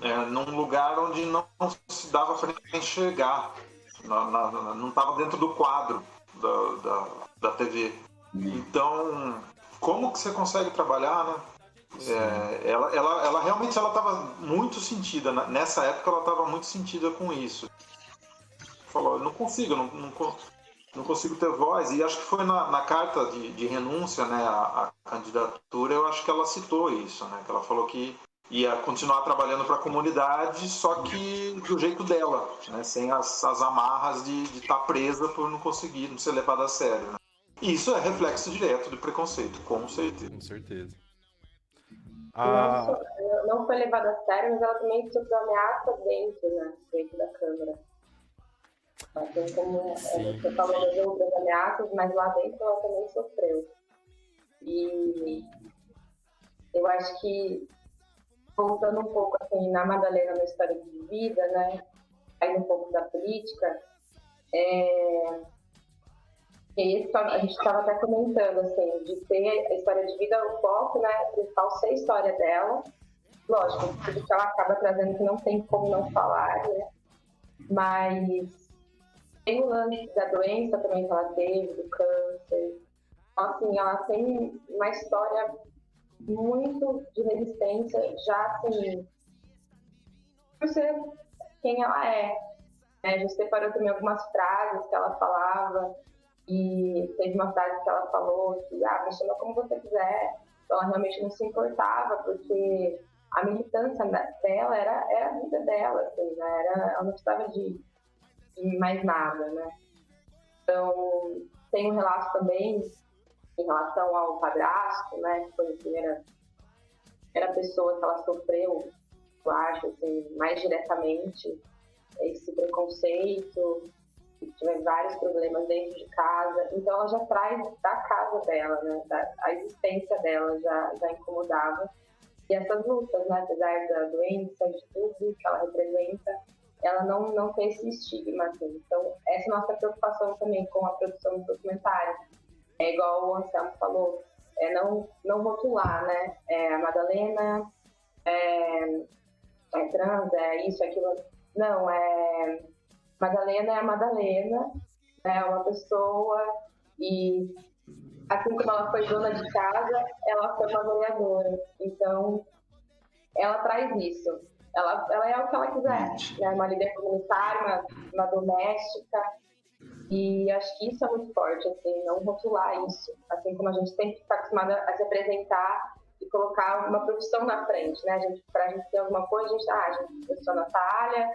é, num lugar onde não se dava para enxergar, na, na, não estava dentro do quadro da, da, da TV. Então, como que você consegue trabalhar, né? É, ela, ela, ela realmente ela estava muito sentida nessa época ela estava muito sentida com isso. Falou não consigo não, não, não, consigo ter voz. E acho que foi na, na carta de, de renúncia né a, a, candidatura eu acho que ela citou isso né que ela falou que ia continuar trabalhando para a comunidade só que do jeito dela né sem as, as amarras de estar tá presa por não conseguir não ser levada a sério né? e isso é reflexo direto do preconceito com certeza. Com certeza Não, não, foi levada a sério, mas ela também sofreu ameaça dentro, né? Dentro da Câmara. Assim como é, Sim. você falou das outras ameaças, mas lá dentro ela também sofreu. E eu acho que, voltando um pouco assim, na Madalena, na história de vida, né? Aí um pouco da política, é, e a gente estava até comentando, assim, de ter a história de vida, o foco, né, principal ser a história dela. Lógico, tudo que ela acaba trazendo que não tem como não falar, né? Mas tem o lance da doença também que ela teve, do câncer. Então, assim, ela tem uma história muito de resistência, já assim, por ser quem ela é. Né? A gente separou também algumas frases que ela falava, e teve uma frase que ela falou que, ah, me chama como você quiser. Então, ela realmente não se importava, porque a militância dela era, era a vida dela, assim, né? Era, ela não precisava de, de mais nada, né? Então, tem um relato também em relação ao padrasto, né? Que foi a primeira, primeira pessoa que ela sofreu, eu acho, assim, mais diretamente esse preconceito tiver vários problemas dentro de casa. Então ela já traz da casa dela, né? Da, a existência dela já, já incomodava. E essas lutas, né? apesar da doença, de tudo que ela representa, ela não, não tem esse estigma. Assim. Então, essa é a nossa preocupação também com a produção do documentário. É igual o Anselmo falou, é não, não rotular, né? É a Madalena é, é trans, é isso, aquilo. Não, é Madalena é a Madalena, é uma pessoa e assim como ela foi dona de casa, ela foi uma vereadora. Então, ela traz isso. Ela, ela é o que ela quiser, né? uma líder comunitária, uma, uma doméstica. E acho que isso é muito forte, assim, não rotular isso. Assim como a gente sempre está acostumada a se apresentar e colocar uma profissão na frente, né? A gente, pra gente ter alguma coisa, a gente, ah, a gente, eu sou a Natália,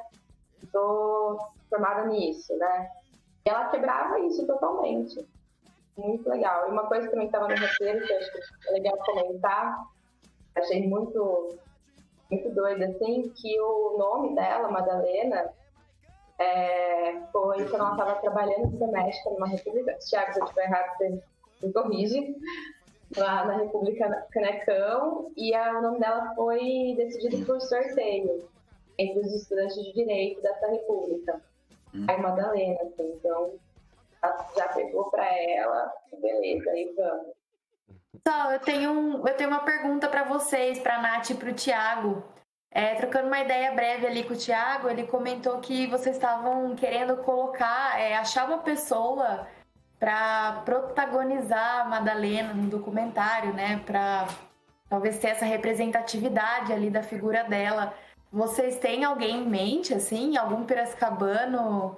sou formada nisso, né? E ela quebrava isso totalmente. Muito legal. E uma coisa que também estava no roteiro, que eu acho que é legal comentar, achei muito, muito doida, assim, que o nome dela, Madalena, é, foi quando ela estava trabalhando de doméstica numa república. Tiago, se eu estiver errado, você me corrige. Lá na República Canecão, e a, o nome dela foi decidido por sorteio entre os estudantes de direito dessa república. Hum. Aí Madalena, assim, então já pegou para ela, beleza, aí vamos. Só, eu tenho, um, eu tenho uma pergunta para vocês, para a Nath e para o Tiago. É, trocando uma ideia breve ali com o Tiago, ele comentou que vocês estavam querendo colocar, é, achar uma pessoa para protagonizar a Madalena no documentário, né? Para talvez ter essa representatividade ali da figura dela. Vocês têm alguém em mente, assim? Algum piracicabano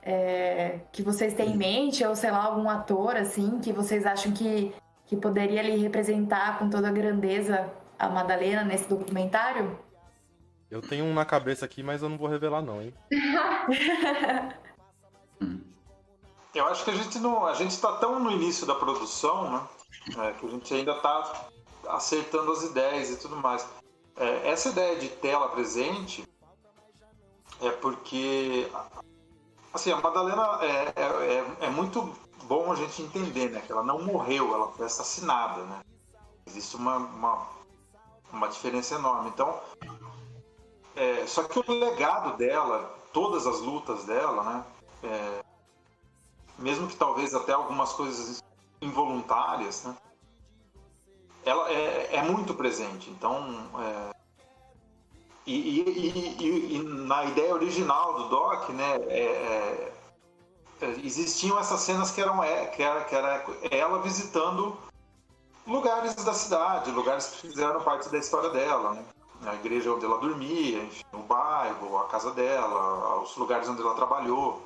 é, que vocês têm em mente? Ou sei lá, algum ator, assim, que vocês acham que, que poderia ali representar com toda a grandeza a Madalena nesse documentário? Eu tenho um na cabeça aqui, mas eu não vou revelar não, hein? eu acho que a gente não, a gente está tão no início da produção, né, é, que a gente ainda está acertando as ideias e tudo mais. É, essa ideia de tela presente é porque assim a Madalena é, é, é, é muito bom a gente entender, né, que ela não morreu, ela foi assassinada, né. Existe uma, uma, uma diferença enorme. Então é, só que o legado dela, todas as lutas dela, né? É, mesmo que talvez até algumas coisas involuntárias, né? Ela é, é muito presente. Então, é, e, e, e, e, na ideia original do Doc, né? É, é, existiam essas cenas que eram é, que era, que era ela visitando lugares da cidade, lugares que fizeram parte da história dela, né? a igreja onde ela dormia, enfim, o bairro, a casa dela, os lugares onde ela trabalhou.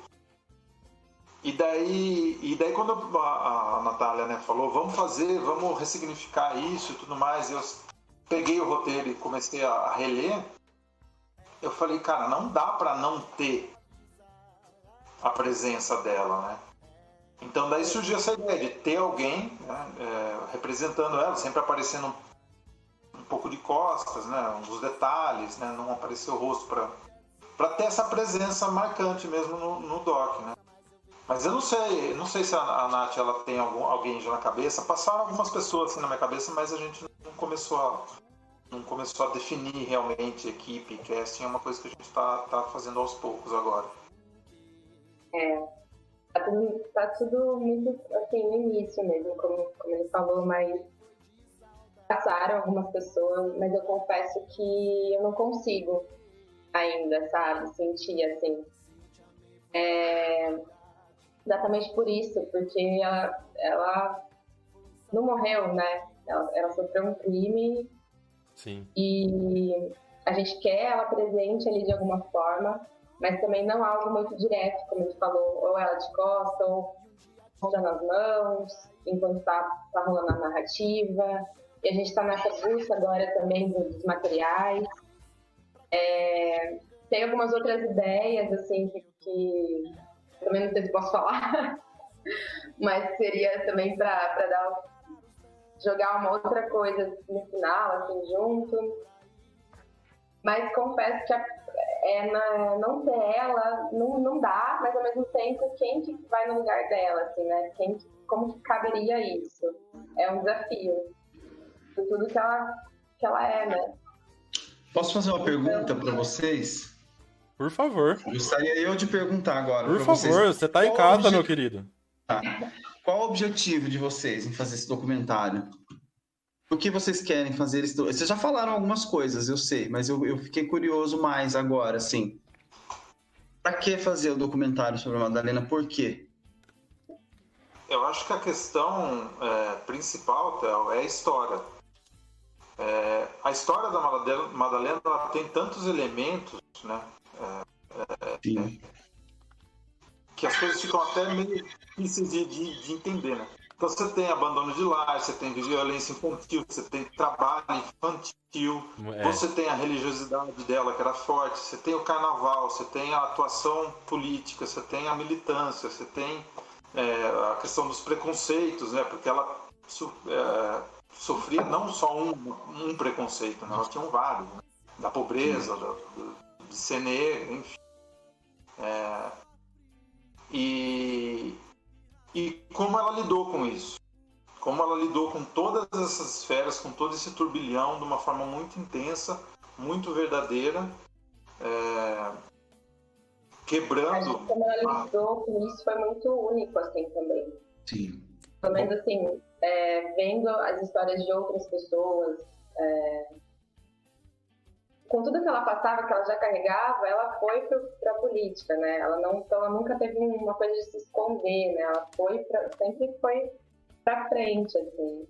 E daí, e daí quando a, a Natália né, falou, vamos fazer, vamos ressignificar isso e tudo mais, eu peguei o roteiro e comecei a, a reler, eu falei, cara, não dá para não ter a presença dela, né? Então daí surgiu essa ideia de ter alguém né, é, representando ela, sempre aparecendo pouco de costas, né? Os detalhes, né? Não aparecer o rosto para ter essa presença marcante mesmo no, no doc, né? Mas eu não sei, não sei se a, Nath ela tem algum, alguém já na cabeça. Passaram algumas pessoas assim na minha cabeça, mas a gente não começou a, não começou a definir realmente equipe, casting, é uma coisa que a gente está tá fazendo aos poucos agora. É, tá tudo, tá tudo muito assim no início mesmo, como, como ele falou, mas passaram algumas pessoas, mas eu confesso que eu não consigo ainda, sabe, sentir assim. É, exatamente por isso, porque ela, ela não morreu, né? Ela, ela sofreu um crime. Sim. E a gente quer ela presente ali de alguma forma, mas também não algo muito direto, como ele falou, ou ela de costa, ou já nas mãos, enquanto está tá rolando a narrativa. E a gente está nessa busca agora também dos materiais. É, tem algumas outras ideias, assim, que, que também não sei se posso falar, mas seria também para dar jogar uma outra coisa no final, assim, junto. Mas confesso que a, é, na, não ter ela não, não dá, mas ao mesmo tempo, quem que vai no lugar dela, assim, né? Quem, como que caberia isso? É um desafio de tudo que ela, que ela é, né? Posso fazer uma pergunta para vocês? Por favor. Gostaria eu de perguntar agora. Por favor, vocês. você está em casa, meu querido. Tá. Qual o objetivo de vocês em fazer esse documentário? O que vocês querem fazer? Vocês já falaram algumas coisas, eu sei, mas eu, eu fiquei curioso mais agora, assim. Para que fazer o documentário sobre a Madalena? Por quê? Eu acho que a questão é, principal, Théo, é a história. É, a história da Madalena ela tem tantos elementos, né? É que as coisas ficam até meio difíceis de, de, de, entender, né? Então você tem abandono de lar, você tem violência infantil, você tem trabalho infantil, é. você tem a religiosidade dela que era forte, você tem o carnaval, você tem a atuação política, você tem a militância, você tem é, a questão dos preconceitos, né? Porque ela é, sofria não só um, um preconceito, né? elas tinham vários, né? da pobreza, da, negra, enfim. É, e, e como ela lidou com isso? Como ela lidou com todas essas esferas, com todo esse turbilhão de uma forma muito intensa, muito verdadeira, é, quebrando. Como ela lidou com isso foi muito único, assim, também. Sim. Pelo menos, assim, é, vendo as histórias de outras pessoas, é, com tudo que ela passava, que ela já carregava, ela foi para a política, né? Ela não, então ela nunca teve uma coisa de se esconder, né? Ela foi pra, sempre foi para frente, assim.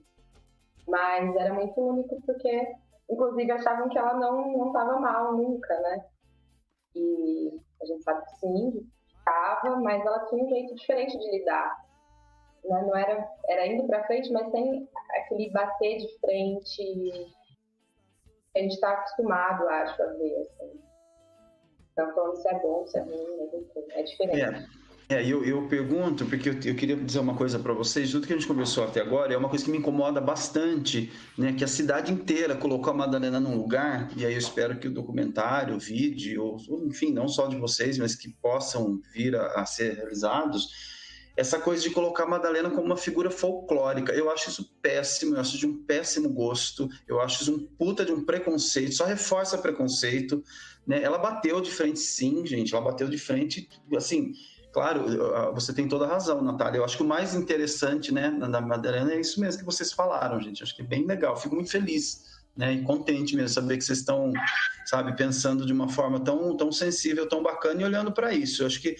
Mas era muito único porque, inclusive, achavam que ela não não estava mal nunca, né? E a gente sabe que sim, estava, mas ela tinha um jeito diferente de lidar. Né? Não era, era indo para frente, mas sem aquele bater de frente a gente está acostumado, acho, a ver. Assim. Então, falando se é bom, se é ruim, mas é diferente. É. É, eu, eu pergunto, porque eu, eu queria dizer uma coisa para vocês, tudo que a gente conversou até agora é uma coisa que me incomoda bastante, né? Que a cidade inteira colocou a Madalena num lugar, e aí eu espero que o documentário, o vídeo, ou, enfim, não só de vocês, mas que possam vir a, a ser realizados, essa coisa de colocar a Madalena como uma figura folclórica. Eu acho isso péssimo, eu acho de um péssimo gosto, eu acho isso um puta de um preconceito, só reforça preconceito. Né? Ela bateu de frente, sim, gente, ela bateu de frente, assim, Claro, você tem toda a razão, Natália. Eu acho que o mais interessante né, da Madalena é isso mesmo que vocês falaram, gente. Acho que é bem legal. Fico muito feliz né, e contente mesmo saber que vocês estão, sabe, pensando de uma forma tão, tão sensível, tão bacana e olhando para isso. Eu acho que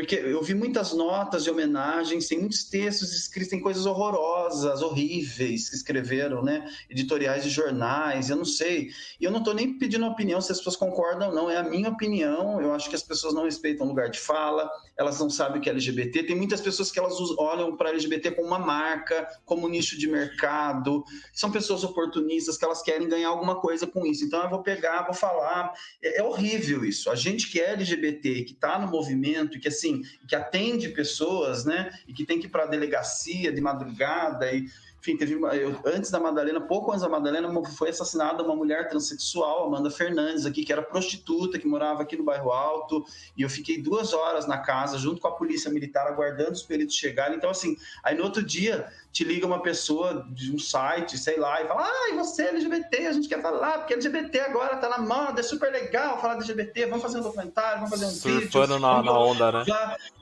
porque eu vi muitas notas de homenagens, tem muitos textos escritos, tem coisas horrorosas, horríveis que escreveram, né? Editoriais de jornais, eu não sei. E eu não estou nem pedindo opinião se as pessoas concordam ou não, é a minha opinião. Eu acho que as pessoas não respeitam lugar de fala, elas não sabem o que é LGBT. Tem muitas pessoas que elas olham para LGBT como uma marca, como nicho de mercado. São pessoas oportunistas que elas querem ganhar alguma coisa com isso. Então eu vou pegar, vou falar. É, é horrível isso. A gente que é LGBT, que está no movimento, que assim assim, que atende pessoas, né? E que tem que ir para a delegacia de madrugada e enfim, teve eu, antes da Madalena, pouco antes da Madalena, foi assassinada uma mulher transexual, Amanda Fernandes, aqui, que era prostituta, que morava aqui no bairro Alto, e eu fiquei duas horas na casa, junto com a polícia militar, aguardando os peritos chegarem. Então, assim, aí no outro dia te liga uma pessoa de um site, sei lá, e fala: Ah, e você é LGBT, a gente quer falar, porque LGBT agora tá na moda, é super legal falar de LGBT, vamos fazer um documentário, vamos fazer um Surfando vídeo. Surfando na, na onda, né?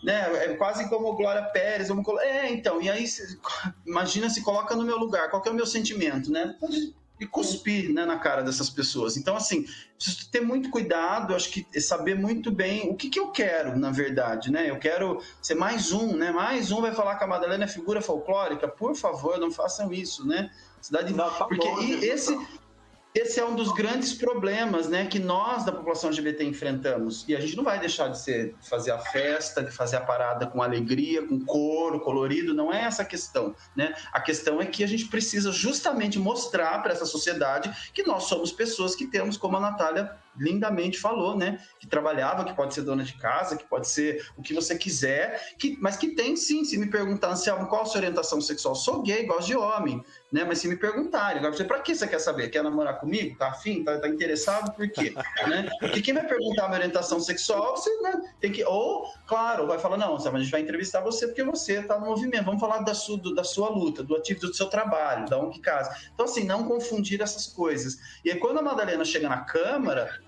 né? É quase como Glória Pérez, vamos É, então, e aí imagina se coloca no meu lugar, qual que é o meu sentimento, né? E cuspir né, na cara dessas pessoas. Então, assim, preciso ter muito cuidado, acho que saber muito bem o que, que eu quero, na verdade, né? Eu quero ser mais um, né? Mais um vai falar que a Madalena é figura folclórica. Por favor, não façam isso, né? Cidade... Não, tá Porque bom, esse, esse é um dos grandes problemas né, que nós da população LGBT enfrentamos. E a gente não vai deixar de, ser, de fazer a festa, de fazer a parada com alegria, com coro, colorido, não é essa a questão. Né? A questão é que a gente precisa justamente mostrar para essa sociedade que nós somos pessoas que temos, como a Natália lindamente falou, né? Que trabalhava, que pode ser dona de casa, que pode ser o que você quiser, que, mas que tem sim. Se me perguntar, Anselmo, qual a sua orientação sexual? Sou gay, gosto de homem, né? Mas se me perguntarem, agora você, pra que você quer saber? Quer namorar comigo? Tá afim? Tá, tá interessado? Por quê? né? Porque quem vai perguntar a minha orientação sexual, você né, tem que. Ou, claro, vai falar, não, Anselmo, a gente vai entrevistar você porque você tá no movimento. Vamos falar da da sua luta, do ativo do seu trabalho, da um que casa. Então, assim, não confundir essas coisas. E aí, quando a Madalena chega na Câmara,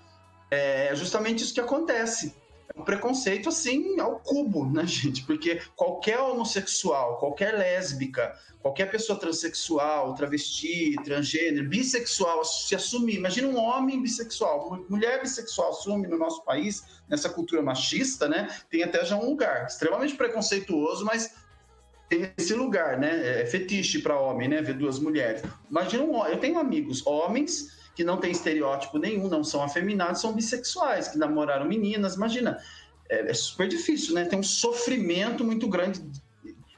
é justamente isso que acontece. É um preconceito assim ao cubo, né, gente? Porque qualquer homossexual, qualquer lésbica, qualquer pessoa transexual, travesti, transgênero, bissexual se assumir. Imagina um homem bissexual, mulher bissexual assume no nosso país, nessa cultura machista, né? Tem até já um lugar extremamente preconceituoso, mas tem esse lugar, né? É fetiche para homem, né? Ver duas mulheres. Imagina um, eu tenho amigos homens que não tem estereótipo nenhum, não são afeminados, são bissexuais, que namoraram meninas. Imagina, é, é super difícil, né? Tem um sofrimento muito grande,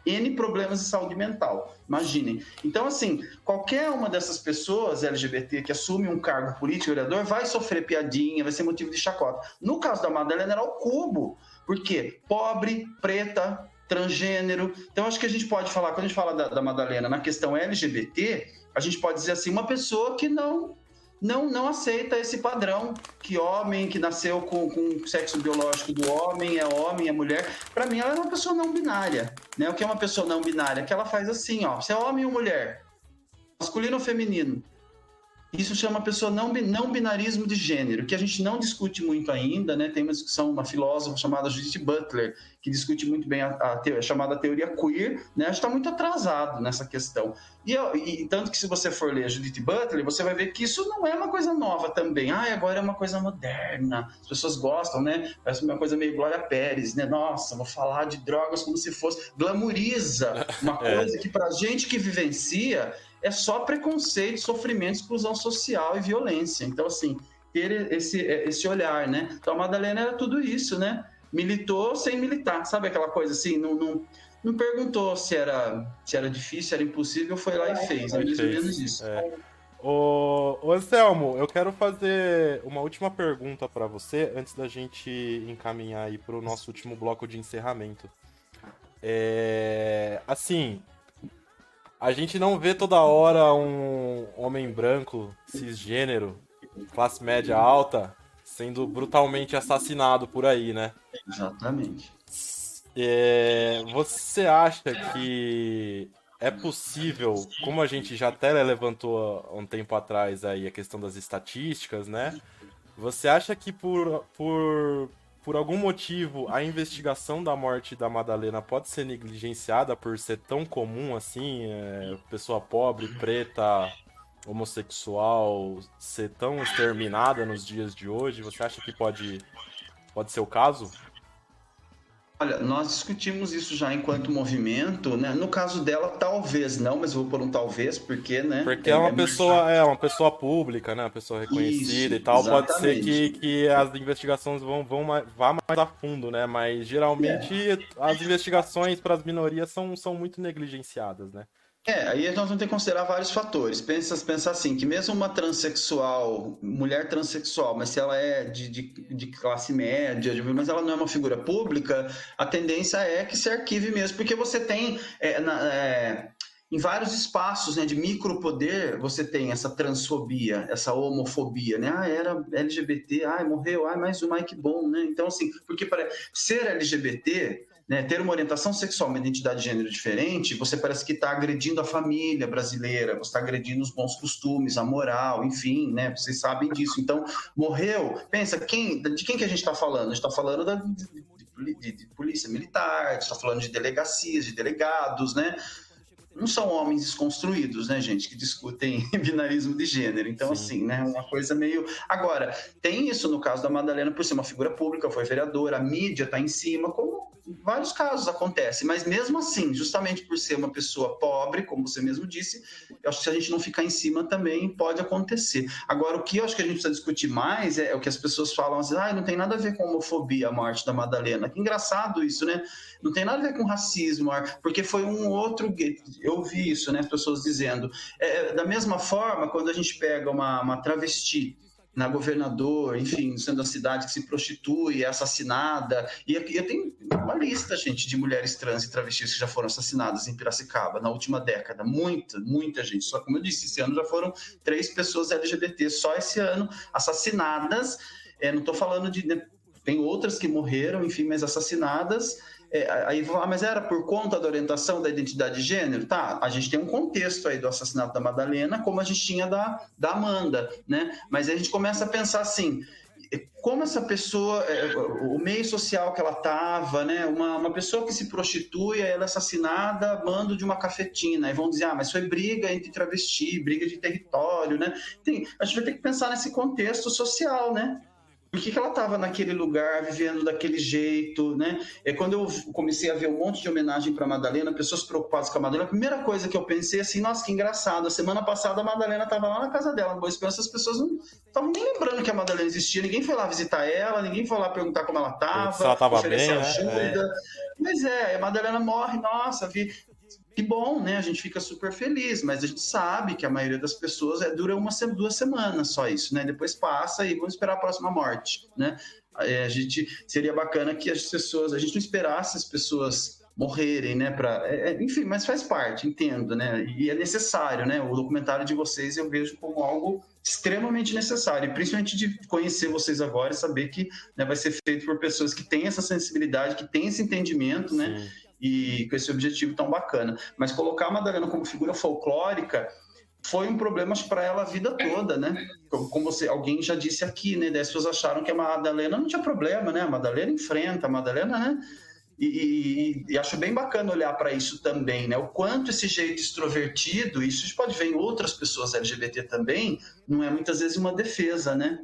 N problemas de saúde mental. Imaginem. Então, assim, qualquer uma dessas pessoas LGBT que assume um cargo político, vereador, vai sofrer piadinha, vai ser motivo de chacota. No caso da Madalena, era o cubo. Por quê? Pobre, preta, transgênero. Então, acho que a gente pode falar, quando a gente fala da, da Madalena na questão LGBT, a gente pode dizer assim, uma pessoa que não não, não aceita esse padrão que homem que nasceu com, com sexo biológico do homem é homem, é mulher. Para mim, ela é uma pessoa não binária. Né? O que é uma pessoa não binária? Que ela faz assim, ó, se é homem ou mulher, masculino ou feminino. Isso chama pessoa não, não binarismo de gênero, que a gente não discute muito ainda, né? Tem uma discussão, uma filósofa chamada Judith Butler, que discute muito bem a, a, a chamada teoria queer, né? A gente está muito atrasado nessa questão. E, e, tanto que se você for ler a Judith Butler, você vai ver que isso não é uma coisa nova também. Ah, agora é uma coisa moderna. As pessoas gostam, né? Parece uma coisa meio Glória Pérez, né? Nossa, vou falar de drogas como se fosse. Glamoriza uma é. coisa é. que pra gente que vivencia é só preconceito, sofrimento, exclusão social e violência. Então, assim, ter esse, esse olhar, né? Então, a Madalena era tudo isso, né? Militou sem militar, sabe aquela coisa assim? Não, não, não perguntou se era, se era difícil, era impossível, foi lá e fez. É mais ou menos isso. É. Ô, ô Anselmo, eu quero fazer uma última pergunta para você antes da gente encaminhar aí para o nosso último bloco de encerramento. É, assim, a gente não vê toda hora um homem branco, cisgênero, classe média alta, sendo brutalmente assassinado por aí, né? Exatamente. É, você acha que é possível, como a gente já até levantou há um tempo atrás aí a questão das estatísticas, né? Você acha que por, por por algum motivo, a investigação da morte da Madalena pode ser negligenciada por ser tão comum assim? É, pessoa pobre, preta, homossexual ser tão exterminada nos dias de hoje? Você acha que pode, pode ser o caso? Olha, nós discutimos isso já enquanto movimento, né? No caso dela, talvez não, mas vou por um talvez, porque, né? Porque é, é uma é pessoa, é uma pessoa pública, né? Uma pessoa reconhecida isso, e tal. Exatamente. Pode ser que, que as investigações vão, vão mais, vá mais a fundo, né? Mas geralmente é. as investigações para as minorias são, são muito negligenciadas, né? É, aí nós vamos ter que considerar vários fatores. Pensa, pensa assim, que mesmo uma transexual, mulher transexual, mas se ela é de, de, de classe média, de, mas ela não é uma figura pública, a tendência é que se arquive mesmo, porque você tem é, na, é, em vários espaços né, de micropoder, você tem essa transfobia, essa homofobia, né? Ah, era LGBT, ah, morreu, ah, mais um, ai que bom, né? Então, assim, porque para ser LGBT né, ter uma orientação sexual, uma identidade de gênero diferente, você parece que está agredindo a família brasileira, você está agredindo os bons costumes, a moral, enfim, né? Vocês sabem disso. Então, morreu. Pensa, quem, de quem que a gente está falando? A gente está falando da, de, de, de, polícia militar, a gente está falando de delegacias, de delegados, né? não são homens desconstruídos, né, gente, que discutem binarismo de gênero. Então, Sim. assim, né, uma coisa meio. Agora, tem isso no caso da Madalena, por ser uma figura pública, foi vereadora, a mídia está em cima, como vários casos acontece, mas mesmo assim, justamente por ser uma pessoa pobre, como você mesmo disse, eu acho que se a gente não ficar em cima também pode acontecer. Agora, o que eu acho que a gente precisa discutir mais é, é o que as pessoas falam assim, ah, não tem nada a ver com homofobia a morte da Madalena. Que engraçado isso, né? Não tem nada a ver com racismo, porque foi um outro. Eu vi isso, né? As pessoas dizendo. É, da mesma forma, quando a gente pega uma, uma travesti na governador, enfim, centro da cidade que se prostitui, é assassinada. E eu tenho uma lista, gente, de mulheres trans e travestis que já foram assassinadas em Piracicaba na última década. Muita, muita gente. Só como eu disse, esse ano já foram três pessoas LGBT só esse ano assassinadas. É, não estou falando de. Né, tem outras que morreram, enfim, mas assassinadas é, aí ah, mas era por conta da orientação da identidade de gênero? Tá, a gente tem um contexto aí do assassinato da Madalena, como a gente tinha da, da Amanda, né? Mas aí a gente começa a pensar assim, como essa pessoa, é, o meio social que ela estava, né? Uma, uma pessoa que se prostitui, ela é assassinada, mando de uma cafetina. Aí vão dizer, ah, mas foi briga entre travesti, briga de território, né? Tem, a gente vai ter que pensar nesse contexto social, né? Por que, que ela estava naquele lugar, vivendo daquele jeito, né? É quando eu comecei a ver um monte de homenagem para Madalena, pessoas preocupadas com a Madalena, a primeira coisa que eu pensei assim, nossa, que engraçado, a semana passada a Madalena estava lá na casa dela, Boa Esperança, as pessoas não estavam nem lembrando que a Madalena existia, ninguém foi lá visitar ela, ninguém foi lá perguntar como ela estava, ela estava bem, né? ajuda. É. Mas é, a Madalena morre, nossa, vi, que bom, né? A gente fica super feliz, mas a gente sabe que a maioria das pessoas é, dura uma, duas semanas só isso, né? Depois passa e vamos esperar a próxima morte, né? A gente seria bacana que as pessoas, a gente não esperasse as pessoas morrerem, né? Pra, é, é, enfim, mas faz parte, entendo, né? E é necessário, né? O documentário de vocês eu vejo como algo extremamente necessário, principalmente de conhecer vocês agora e saber que né, vai ser feito por pessoas que têm essa sensibilidade, que têm esse entendimento, né? E com esse objetivo tão bacana. Mas colocar a Madalena como figura folclórica foi um problema para ela a vida toda, né? Como você, alguém já disse aqui, né? as pessoas acharam que a Madalena não tinha problema, né? A Madalena enfrenta, a Madalena, né? E, e, e acho bem bacana olhar para isso também, né? O quanto esse jeito extrovertido, isso a gente pode ver em outras pessoas LGBT também, não é muitas vezes uma defesa, né?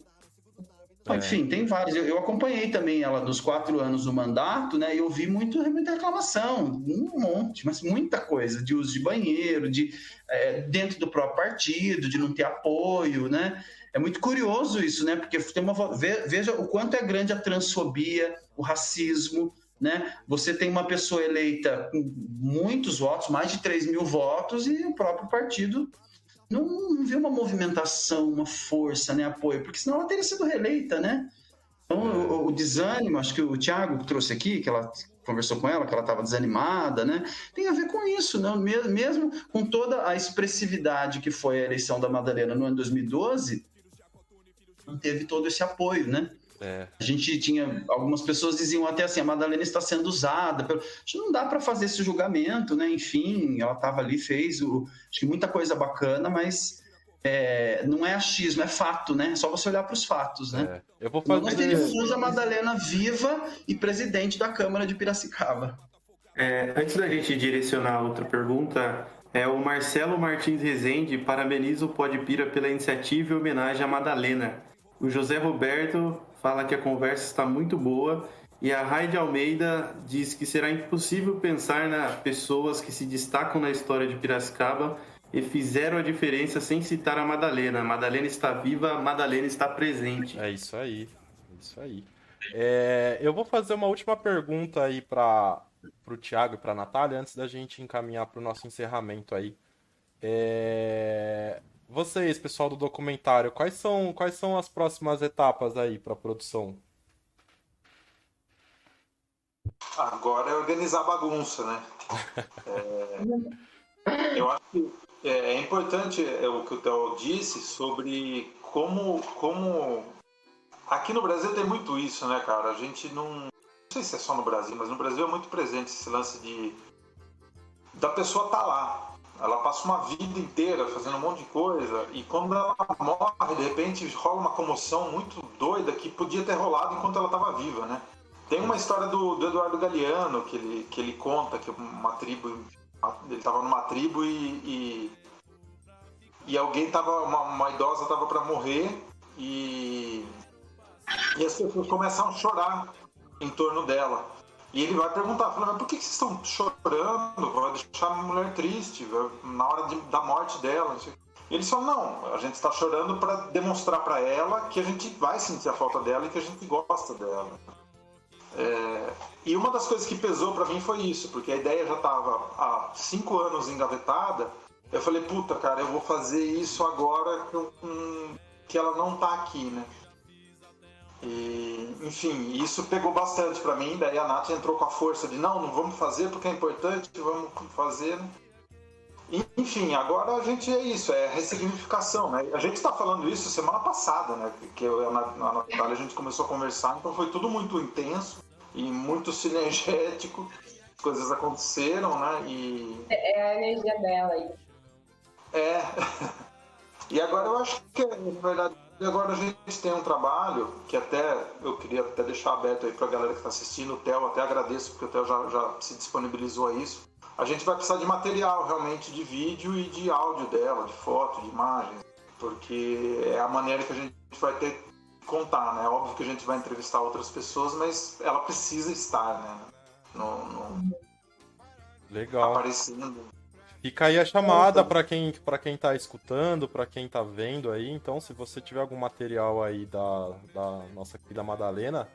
É. Enfim, tem vários. Eu, eu, acompanhei também ela dos quatro anos do mandato, né? E eu vi muito, muita reclamação, um monte, mas muita coisa, de uso de banheiro, de é, dentro do próprio partido, de não ter apoio, né? É muito curioso isso, né? Porque tem uma, veja o quanto é grande a transfobia, o racismo, né? Você tem uma pessoa eleita com muitos votos, mais de 3 mil votos, e o próprio partido não, não vê uma movimentação, uma força, né, apoio, porque senão ela teria sido reeleita, né? Então, o, o desânimo, acho que o Thiago trouxe aqui, que ela conversou com ela, que ela estava desanimada, né? Tem a ver com isso, né? Mesmo com toda a expressividade que foi a eleição da Madalena no ano 2012, não teve todo esse apoio, né? É. A gente tinha algumas pessoas diziam até assim, a Madalena está sendo usada. Pelo... Acho que não dá para fazer esse julgamento, né? Enfim, ela estava ali, fez o... acho que muita coisa bacana, mas é, não é achismo, é fato, né? É só você olhar para os fatos, né? É. Eu vou fazer... Nós teríamos a Madalena viva e presidente da Câmara de Piracicaba. É, antes da gente direcionar outra pergunta, é o Marcelo Martins Rezende parabeniza o Podpira pela iniciativa e homenagem à Madalena. O José Roberto fala que a conversa está muito boa e a Raide Almeida diz que será impossível pensar nas pessoas que se destacam na história de Piracicaba e fizeram a diferença sem citar a Madalena. Madalena está viva, Madalena está presente. É isso aí, é isso aí. É, eu vou fazer uma última pergunta aí para o Thiago e para a Natália antes da gente encaminhar para o nosso encerramento aí. É, vocês, pessoal do documentário, quais são, quais são as próximas etapas aí para a produção? Agora é organizar bagunça, né? é, eu acho que é, é importante é, o que o Theo disse sobre como, como. Aqui no Brasil tem muito isso, né, cara? A gente não. Não sei se é só no Brasil, mas no Brasil é muito presente esse lance de. da pessoa estar tá lá, ela passa uma vida inteira fazendo um monte de coisa e quando ela morre, de repente rola uma comoção muito doida que podia ter rolado enquanto ela estava viva, né? Tem uma história do, do, Eduardo Galeano que ele, que ele conta que uma tribo, ele estava numa tribo e, e, e alguém tava, uma, uma idosa estava para morrer e, e as pessoas começam a chorar em torno dela. E ele vai perguntar, falando, por que, vocês estão chorando? Vai deixar a mulher triste na hora de, da morte dela. E eles falam, não, a gente está chorando para demonstrar para ela que a gente vai sentir a falta dela e que a gente gosta dela. É, e uma das coisas que pesou para mim foi isso, porque a ideia já estava há cinco anos engavetada. Eu falei, puta, cara, eu vou fazer isso agora que, que ela não está aqui, né? E, enfim, isso pegou bastante para mim. Daí a Nath entrou com a força de não, não vamos fazer porque é importante, vamos fazer. Né? Enfim, agora a gente é isso, é ressignificação, né? A gente está falando isso semana passada, né? Que eu, na Natália a gente começou a conversar, então foi tudo muito intenso e muito sinergético. Coisas aconteceram, né? E... É, é a energia dela aí. É. e agora eu acho que, na verdade, e agora a gente tem um trabalho que até eu queria até deixar aberto aí para a galera que está assistindo, o Theo, até agradeço porque o Theo já, já se disponibilizou a isso. A gente vai precisar de material realmente de vídeo e de áudio dela, de foto, de imagens, porque é a maneira que a gente vai ter que contar, né? Óbvio que a gente vai entrevistar outras pessoas, mas ela precisa estar, né? No, no... Legal. Aparecendo. Fica aí a chamada para quem para quem tá escutando, para quem tá vendo aí. Então, se você tiver algum material aí da, da nossa querida Madalena,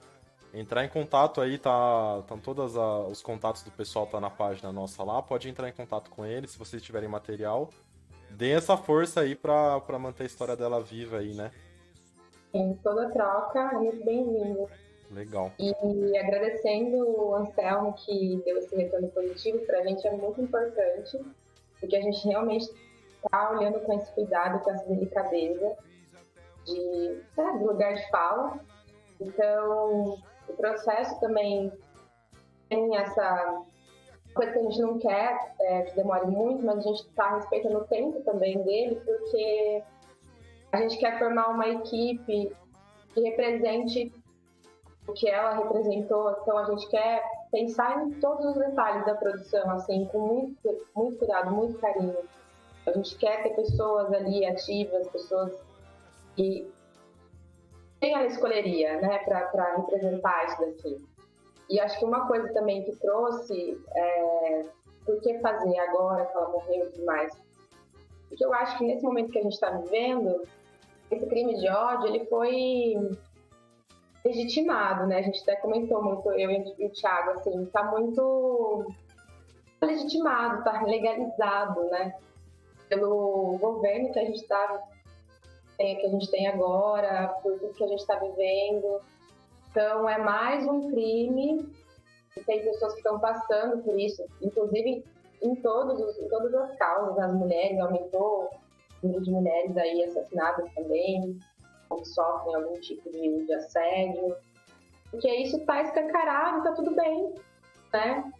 entrar em contato aí, tá, tá todos os contatos do pessoal tá na página nossa lá, pode entrar em contato com ele se vocês tiverem material. Dê essa força aí para manter a história dela viva aí, né? Sim, toda troca é muito bem-vinda. Legal. E agradecendo o Anselmo que deu esse retorno positivo, para a gente é muito importante porque a gente realmente está olhando com esse cuidado, com essa delicadeza de lugar de fala. Então, o processo também tem essa coisa que a gente não quer é, que demore muito, mas a gente está respeitando o tempo também dele, porque a gente quer formar uma equipe que represente o que ela representou, então a gente quer pensar em todos os detalhes da produção, assim, com muito, muito cuidado, muito carinho. A gente quer ter pessoas ali ativas, pessoas que quem ela escolheria, né, para representar isso daqui. E acho que uma coisa também que trouxe é por que fazer agora que ela morreu e tudo mais. Porque eu acho que nesse momento que a gente está vivendo, esse crime de ódio ele foi legitimado, né? A gente até comentou muito, eu e o Thiago, assim, tá muito legitimado, tá legalizado, né? Pelo governo que a gente tá, tem, que a gente tem agora, por tudo que a gente está vivendo. Então, é mais um crime. Tem pessoas que estão passando por isso, inclusive em, todos os, em todas as causas. As mulheres aumentou o número de mulheres aí assassinadas também, ou que sofrem algum tipo de, de assédio. Porque isso está escancarado, está tudo bem, né?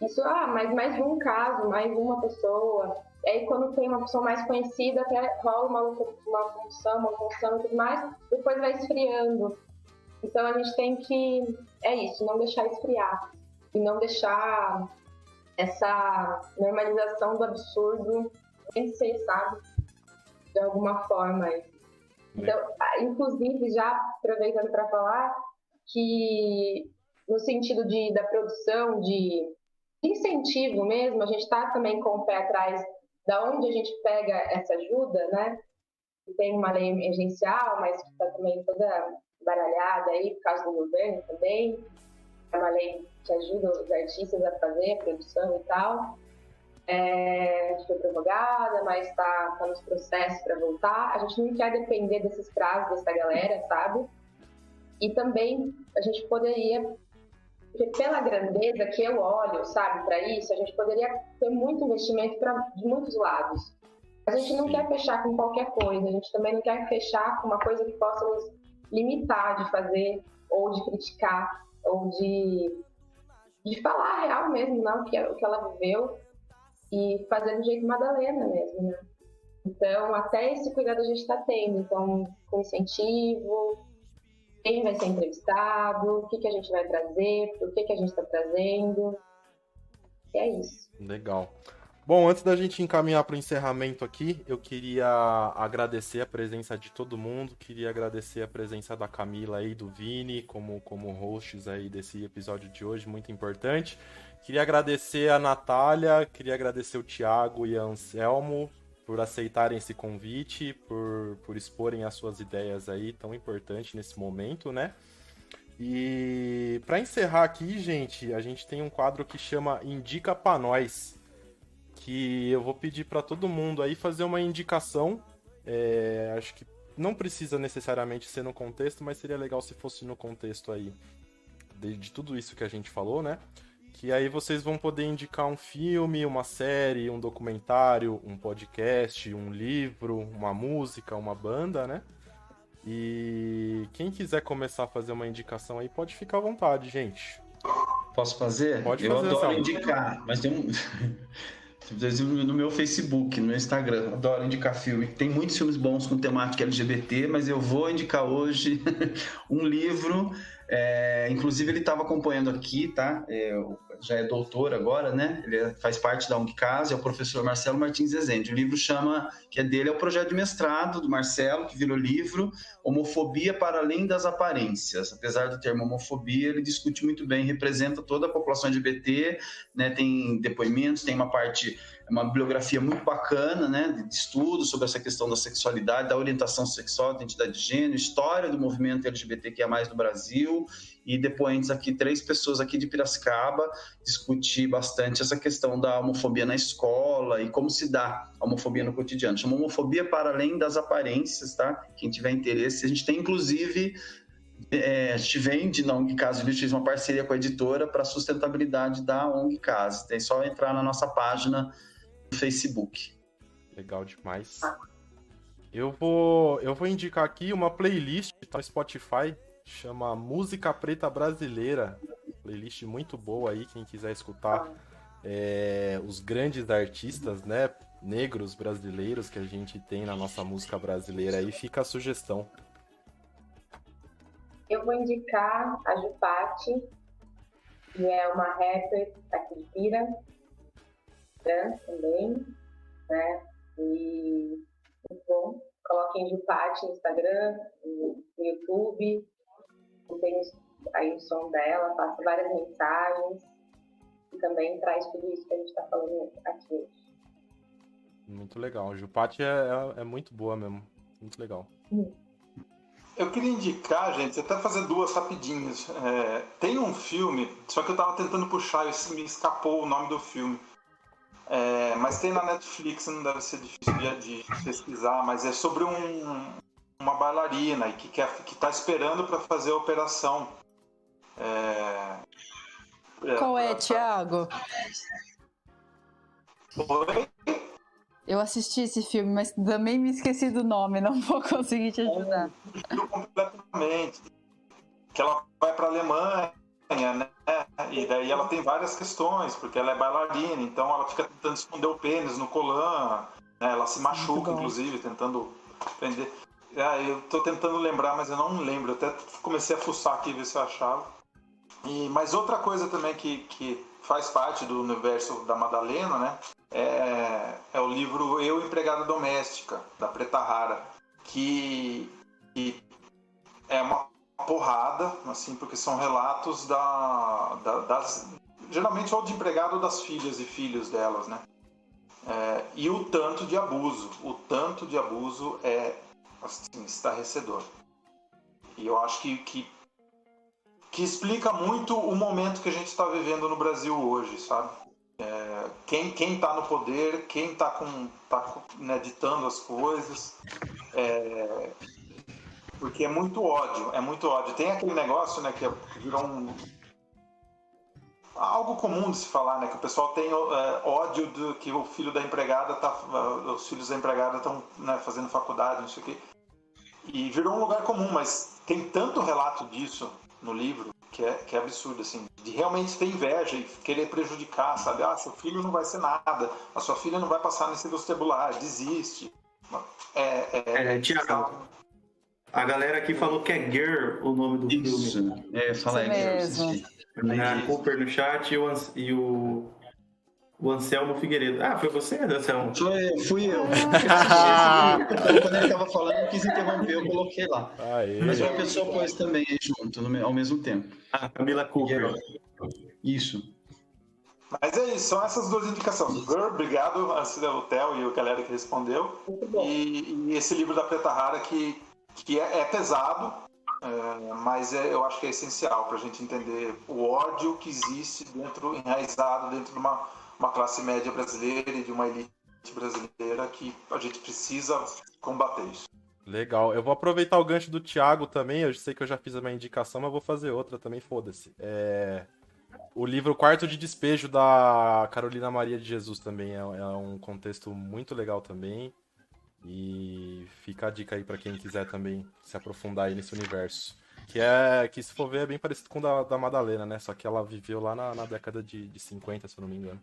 Isso, ah, mas mais um caso, mais uma pessoa. E aí, quando tem uma pessoa mais conhecida, até rola uma, uma função, uma função e tudo mais, depois vai esfriando. Então a gente tem que, é isso, não deixar esfriar e não deixar essa normalização do absurdo vencer, sabe? De alguma forma. Então, inclusive, já aproveitando para falar que no sentido de, da produção, de incentivo mesmo, a gente está também com o pé atrás da onde a gente pega essa ajuda, né? Tem uma lei emergencial, mas que está também toda baralhada aí por causa do governo também. É uma lei que ajuda os artistas a fazer a produção e tal. É, foi prorrogada, mas está tá nos processos para voltar. A gente não quer depender desses prazos dessa galera, sabe? E também a gente poderia, porque pela grandeza que eu olho, sabe, para isso, a gente poderia ter muito investimento pra, de muitos lados. A gente não Sim. quer fechar com qualquer coisa, a gente também não quer fechar com uma coisa que possa nos limitar de fazer, ou de criticar, ou de, de falar a real mesmo, não, o que, o que ela viveu, e fazer do jeito Madalena mesmo, né? Então, até esse cuidado a gente está tendo, então, com incentivo, quem vai ser entrevistado, o que, que a gente vai trazer, por que, que a gente está trazendo. E é isso. Legal. Bom, antes da gente encaminhar para o encerramento aqui, eu queria agradecer a presença de todo mundo, queria agradecer a presença da Camila e do Vini como, como hosts aí desse episódio de hoje, muito importante. Queria agradecer a Natália, queria agradecer o Thiago e a Anselmo por aceitarem esse convite, por, por exporem as suas ideias aí, tão importante nesse momento, né? E para encerrar aqui, gente, a gente tem um quadro que chama Indica para nós que eu vou pedir para todo mundo aí fazer uma indicação. É, acho que não precisa necessariamente ser no contexto, mas seria legal se fosse no contexto aí de, de, tudo isso que a gente falou, né? Que aí vocês vão poder indicar um filme, uma série, um documentário, um podcast, um livro, uma música, uma banda, né? E quem quiser começar a fazer uma indicação aí, pode ficar à vontade, gente. Posso fazer? Pode fazer. Eu adoro indicar, mas tem um. no meu Facebook, no meu Instagram. Adoro indicar filme. Tem muitos filmes bons com temática LGBT, mas eu vou indicar hoje um livro. É, inclusive, ele estava acompanhando aqui, tá? É, já é doutor agora, né? Ele é, faz parte da UNCAS, é o professor Marcelo Martins Rezende. O livro chama, que é dele, é o projeto de mestrado do Marcelo, que virou livro Homofobia para Além das Aparências. Apesar do termo homofobia, ele discute muito bem, representa toda a população LGBT, né? Tem depoimentos, tem uma parte uma bibliografia muito bacana, né, de estudo sobre essa questão da sexualidade, da orientação sexual, identidade de gênero, história do movimento LGBTQIA+, no Brasil, e depois aqui três pessoas aqui de Piracicaba discutir bastante essa questão da homofobia na escola e como se dá a homofobia no cotidiano. Chama homofobia para além das aparências, tá? Quem tiver interesse, a gente tem inclusive é, a gente vende na ONG Casa, gente fez uma parceria com a editora para a sustentabilidade da ONG Casa. Tem só entrar na nossa página Facebook. Legal demais. Eu vou, eu vou indicar aqui uma playlist tá no Spotify chama Música Preta Brasileira. Playlist muito boa aí, quem quiser escutar é, os grandes artistas, né? Negros brasileiros que a gente tem na nossa música brasileira. Aí fica a sugestão. Eu vou indicar a Jupati, que é uma rapper aqui de Pira, também, né? E bom. Coloquem Jupati no Instagram, no YouTube. Tem aí o som dela, passa várias mensagens e também traz tudo isso que a gente está falando aqui hoje. Muito legal. Jupati é, é, é, muito boa mesmo. Muito legal. Hum. Eu queria indicar, gente, até fazer duas rapidinhas. É, tem um filme, só que eu tava tentando puxar e me escapou o nome do filme. É, mas tem na Netflix, não deve ser difícil de, pesquisar, mas é sobre um, uma bailarina que, quer, que tá esperando para fazer a operação. É, é Qual é, Thiago? Oi? Eu assisti esse filme, mas também me esqueci do nome, não vou conseguir te ajudar. completamente. Que ela vai para a Alemanha, né? E daí ela tem várias questões, porque ela é bailarina, então ela fica tentando esconder o pênis no colã, né? ela se machuca, inclusive, tentando prender. É, eu tô tentando lembrar, mas eu não lembro. Eu até comecei a fuçar aqui ver se eu achava. E, mas outra coisa também que, que faz parte do universo da Madalena, né? É, é o livro Eu Empregada Doméstica, da Preta Rara, que, que é uma porrada, assim, porque são relatos da, da das geralmente ou de empregado das filhas e filhos delas, né? É, e o tanto de abuso, o tanto de abuso é assim, estarrecedor. E eu acho que, que que explica muito o momento que a gente está vivendo no Brasil hoje, sabe? É, quem quem está no poder, quem está com, tá, né, ditando as coisas, é, porque é muito ódio, é muito ódio. Tem aquele negócio, né, que virou um algo comum de se falar, né, que o pessoal tem é, ódio do que o filho da empregada tá, os filhos da empregada estão né, fazendo faculdade, não sei o quê. E virou um lugar comum, mas tem tanto relato disso no livro que é, que é absurdo, assim, de realmente ter inveja e querer prejudicar, sabe? Ah, seu filho não vai ser nada, a sua filha não vai passar nesse vestibular, desiste. É, é, é Tiago, a galera aqui falou que é Girl o nome do Isso. filme. É, fala aí, Girl. A Cooper no chat e o, e o o Anselmo Figueiredo. Ah, foi você, Anselmo? Foi, fui eu. Quando ele estava falando, eu quis interromper, eu coloquei lá. Aê. Mas uma pessoa pôs também junto, ao mesmo tempo. Ah, Camila Cooper. Isso. Mas é isso, são essas duas indicações. Girl, obrigado, o Theo e a galera que respondeu. E, e, esse livro da Preta Rara que, que é, é pesado, é, mas é, eu acho que é essencial para a gente entender o ódio que existe dentro, enraizado dentro de uma uma classe média brasileira e de uma elite brasileira que a gente precisa combater isso. Legal. Eu vou aproveitar o gancho do Thiago também. Eu sei que eu já fiz a minha indicação, mas vou fazer outra também, foda-se. É... O livro Quarto de Despejo da Carolina Maria de Jesus também é, é um contexto muito legal também. E fica a dica aí para quem quiser também se aprofundar aí nesse universo. Que é, que se for ver, é bem parecido com o da, da Madalena, né? Só que ela viveu lá na, na década de, de 50, se eu não me engano.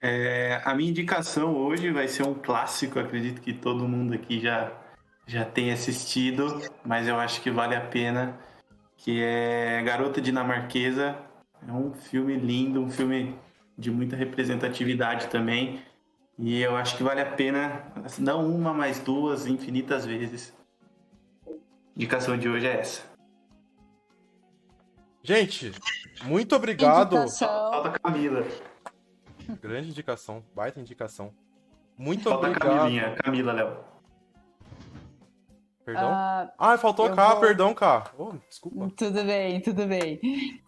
É, a minha indicação hoje vai ser um clássico, acredito que todo mundo aqui já, já tem assistido, mas eu acho que vale a pena, que é Garota Dinamarquesa. É um filme lindo, um filme de muita representatividade também. E eu acho que vale a pena, não uma, mas duas, infinitas vezes. A indicação de hoje é essa. Gente, muito obrigado. Indicação. Falta Camila. Grande indicação, baita indicação. Muito Falta obrigado. Camilinha, Camila, Léo. Perdão? Uh, ah, faltou K, vou... perdão, K. Oh, desculpa. Tudo bem, tudo bem.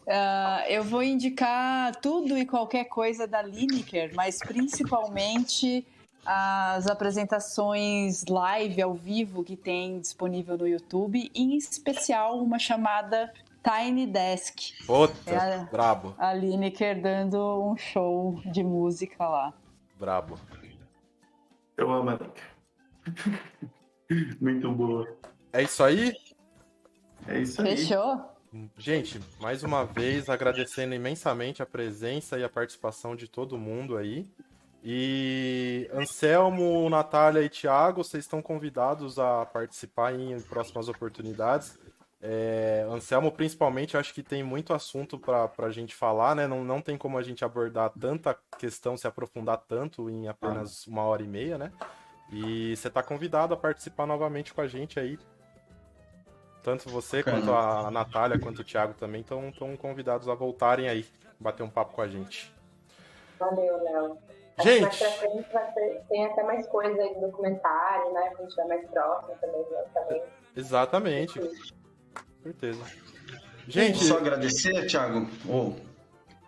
Uh, eu vou indicar tudo e qualquer coisa da Lineker, mas principalmente as apresentações live, ao vivo, que tem disponível no YouTube, em especial uma chamada Tiny Desk. Puta, é a, brabo. A Lineker dando um show de música lá. Brabo. Eu amo a Muito boa. É isso aí? É isso aí. Fechou? Gente, mais uma vez agradecendo imensamente a presença e a participação de todo mundo aí. E Anselmo, Natália e Thiago, vocês estão convidados a participar em próximas oportunidades. É, Anselmo, principalmente, acho que tem muito assunto para a gente falar, né? Não, não tem como a gente abordar tanta questão, se aprofundar tanto em apenas uma hora e meia, né? E você está convidado a participar novamente com a gente aí. Tanto você quanto a Natália, quanto o Thiago também estão convidados a voltarem aí, bater um papo com a gente. Valeu, Léo. Gente! Mais pra frente vai ter, tem até mais coisa aí no documentário, né? Quando estiver mais próximo também, né? também. Exatamente. Certeza. Gente, só agradecer, Thiago. Oh,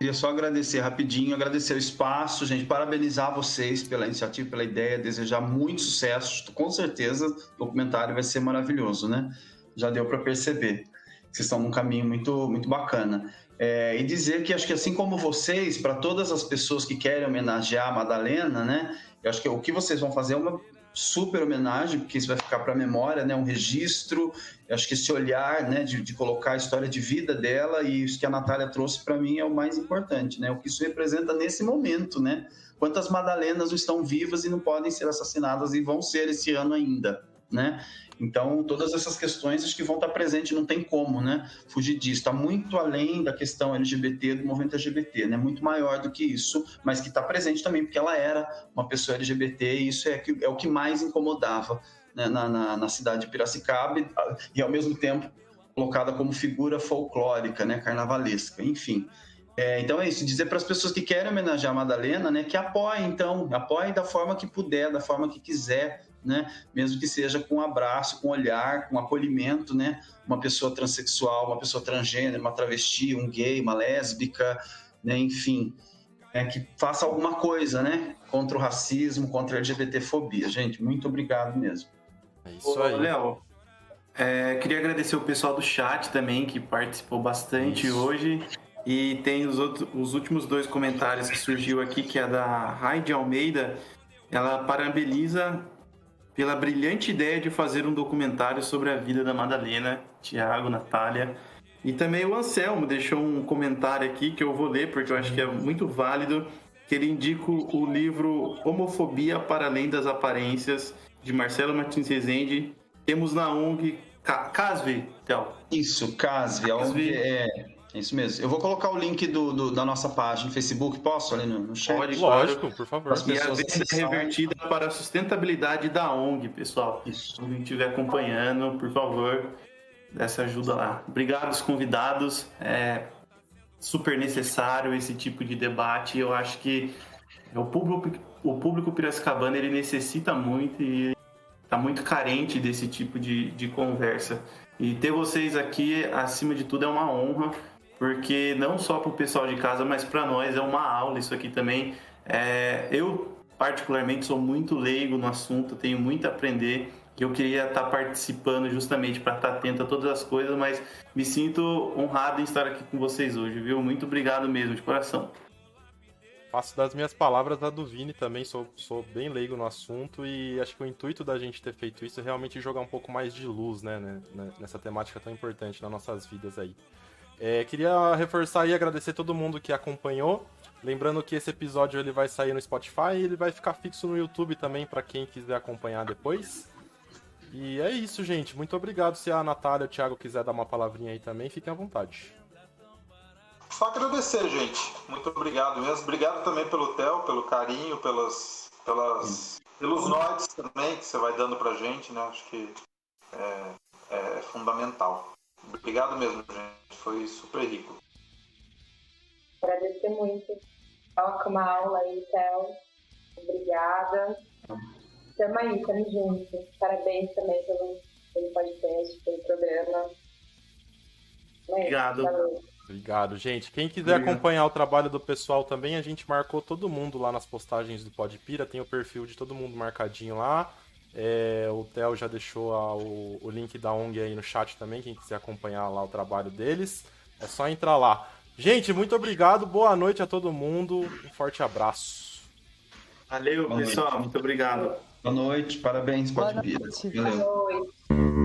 queria só agradecer rapidinho, agradecer o espaço, gente, parabenizar vocês pela iniciativa, pela ideia, desejar muito sucesso. Com certeza, o documentário vai ser maravilhoso, né? Já deu para perceber. Vocês estão num caminho muito, muito bacana. É, e dizer que acho que assim como vocês, para todas as pessoas que querem homenagear a Madalena, né? Eu acho que o que vocês vão fazer é uma super homenagem, porque isso vai ficar para a memória, né? Um registro. Eu acho que esse olhar, né, de, de, colocar a história de vida dela e isso que a Natália trouxe para mim é o mais importante, né? O que isso representa nesse momento, né? Quantas Madalenas estão vivas e não podem ser assassinadas e vão ser esse ano ainda, né? Então, todas essas questões acho que vão estar presentes, não tem como, né? Fugir disso. Está muito além da questão LGBT, do movimento LGBT, né? Muito maior do que isso, mas que está presente também, porque ela era uma pessoa LGBT e isso é, é o que mais incomodava né? na, na, na, cidade de Piracicaba e, e, ao mesmo tempo, colocada como figura folclórica, né? Carnavalesca, enfim. É, então é isso, dizer para as pessoas que querem homenagear a Madalena, né, que apoiem, então, apoiem da forma que puder, da forma que quiser, né? Mesmo que seja com um abraço, com um olhar, com um acolhimento, né? Uma pessoa transexual, uma pessoa transgênero, uma travesti, um gay, uma lésbica, né? Enfim, é, que faça alguma coisa, né? Contra o racismo, contra a LGBTfobia. Gente, muito obrigado mesmo. É isso aí. Léo, é, queria agradecer o pessoal do chat também, que participou bastante isso. hoje. E tem os, outros, os últimos dois comentários que surgiu aqui, que é da Raide Almeida. Ela parabeniza pela brilhante ideia de fazer um documentário sobre a vida da Madalena, Tiago, Natália. E também o Anselmo deixou um comentário aqui que eu vou ler porque eu acho que é muito válido, que ele indica o livro Homofobia para Além das Aparências, de Marcelo Martins Rezende. Temos na ONG Casve, Théo. Isso, Casve. A ONG é é isso mesmo. Eu vou colocar o link do, do da nossa página no Facebook. Posso ali no, no chat? Pode, lógico, por favor. As pessoas e a venda é revertida para a sustentabilidade da ONG, pessoal. Isso. Quem estiver acompanhando, por favor, dessa ajuda lá. Obrigado aos convidados. É super necessário esse tipo de debate. Eu acho que o público, o público piracicabano ele necessita muito e está muito carente desse tipo de, de conversa. E ter vocês aqui, acima de tudo, é uma honra porque não só para o pessoal de casa, mas para nós é uma aula isso aqui também. É, eu, particularmente, sou muito leigo no assunto, tenho muito a aprender. Eu queria estar participando justamente para estar atento a todas as coisas, mas me sinto honrado em estar aqui com vocês hoje, viu? Muito obrigado mesmo, de coração. Faço das minhas palavras a do Vini também, sou, sou bem leigo no assunto e acho que o intuito da gente ter feito isso é realmente jogar um pouco mais de luz, né, né nessa temática tão importante nas nossas vidas aí. É, queria reforçar e agradecer todo mundo que acompanhou. Lembrando que esse episódio ele vai sair no Spotify e ele vai ficar fixo no YouTube também para quem quiser acompanhar depois. E é isso, gente. Muito obrigado. Se a Natália ou o Thiago quiser dar uma palavrinha aí também, fiquem à vontade. Só agradecer, gente. Muito obrigado mesmo. Obrigado também pelo Theo, pelo carinho, pelas, pelas, pelos notes também que você vai dando pra gente, né? Acho que é, é fundamental. Obrigado mesmo, gente. Foi super rico. Agradecer muito. Ótima aula aí, Théo. Obrigada. Tamo aí, tamo junto. Parabéns também pelo, pelo podcast, pelo programa. Obrigado. Obrigado, gente. Quem quiser Obrigado. acompanhar o trabalho do pessoal também, a gente marcou todo mundo lá nas postagens do Podpira. Tem o perfil de todo mundo marcadinho lá. É, o Theo já deixou a, o, o, link da ONG aí no chat também, quem quiser acompanhar lá o trabalho deles. É só entrar lá. Gente, muito obrigado, boa noite a todo mundo, um forte abraço. Valeu, boa pessoal, noite. muito obrigado. Boa noite, parabéns, pode vir. Boa noite.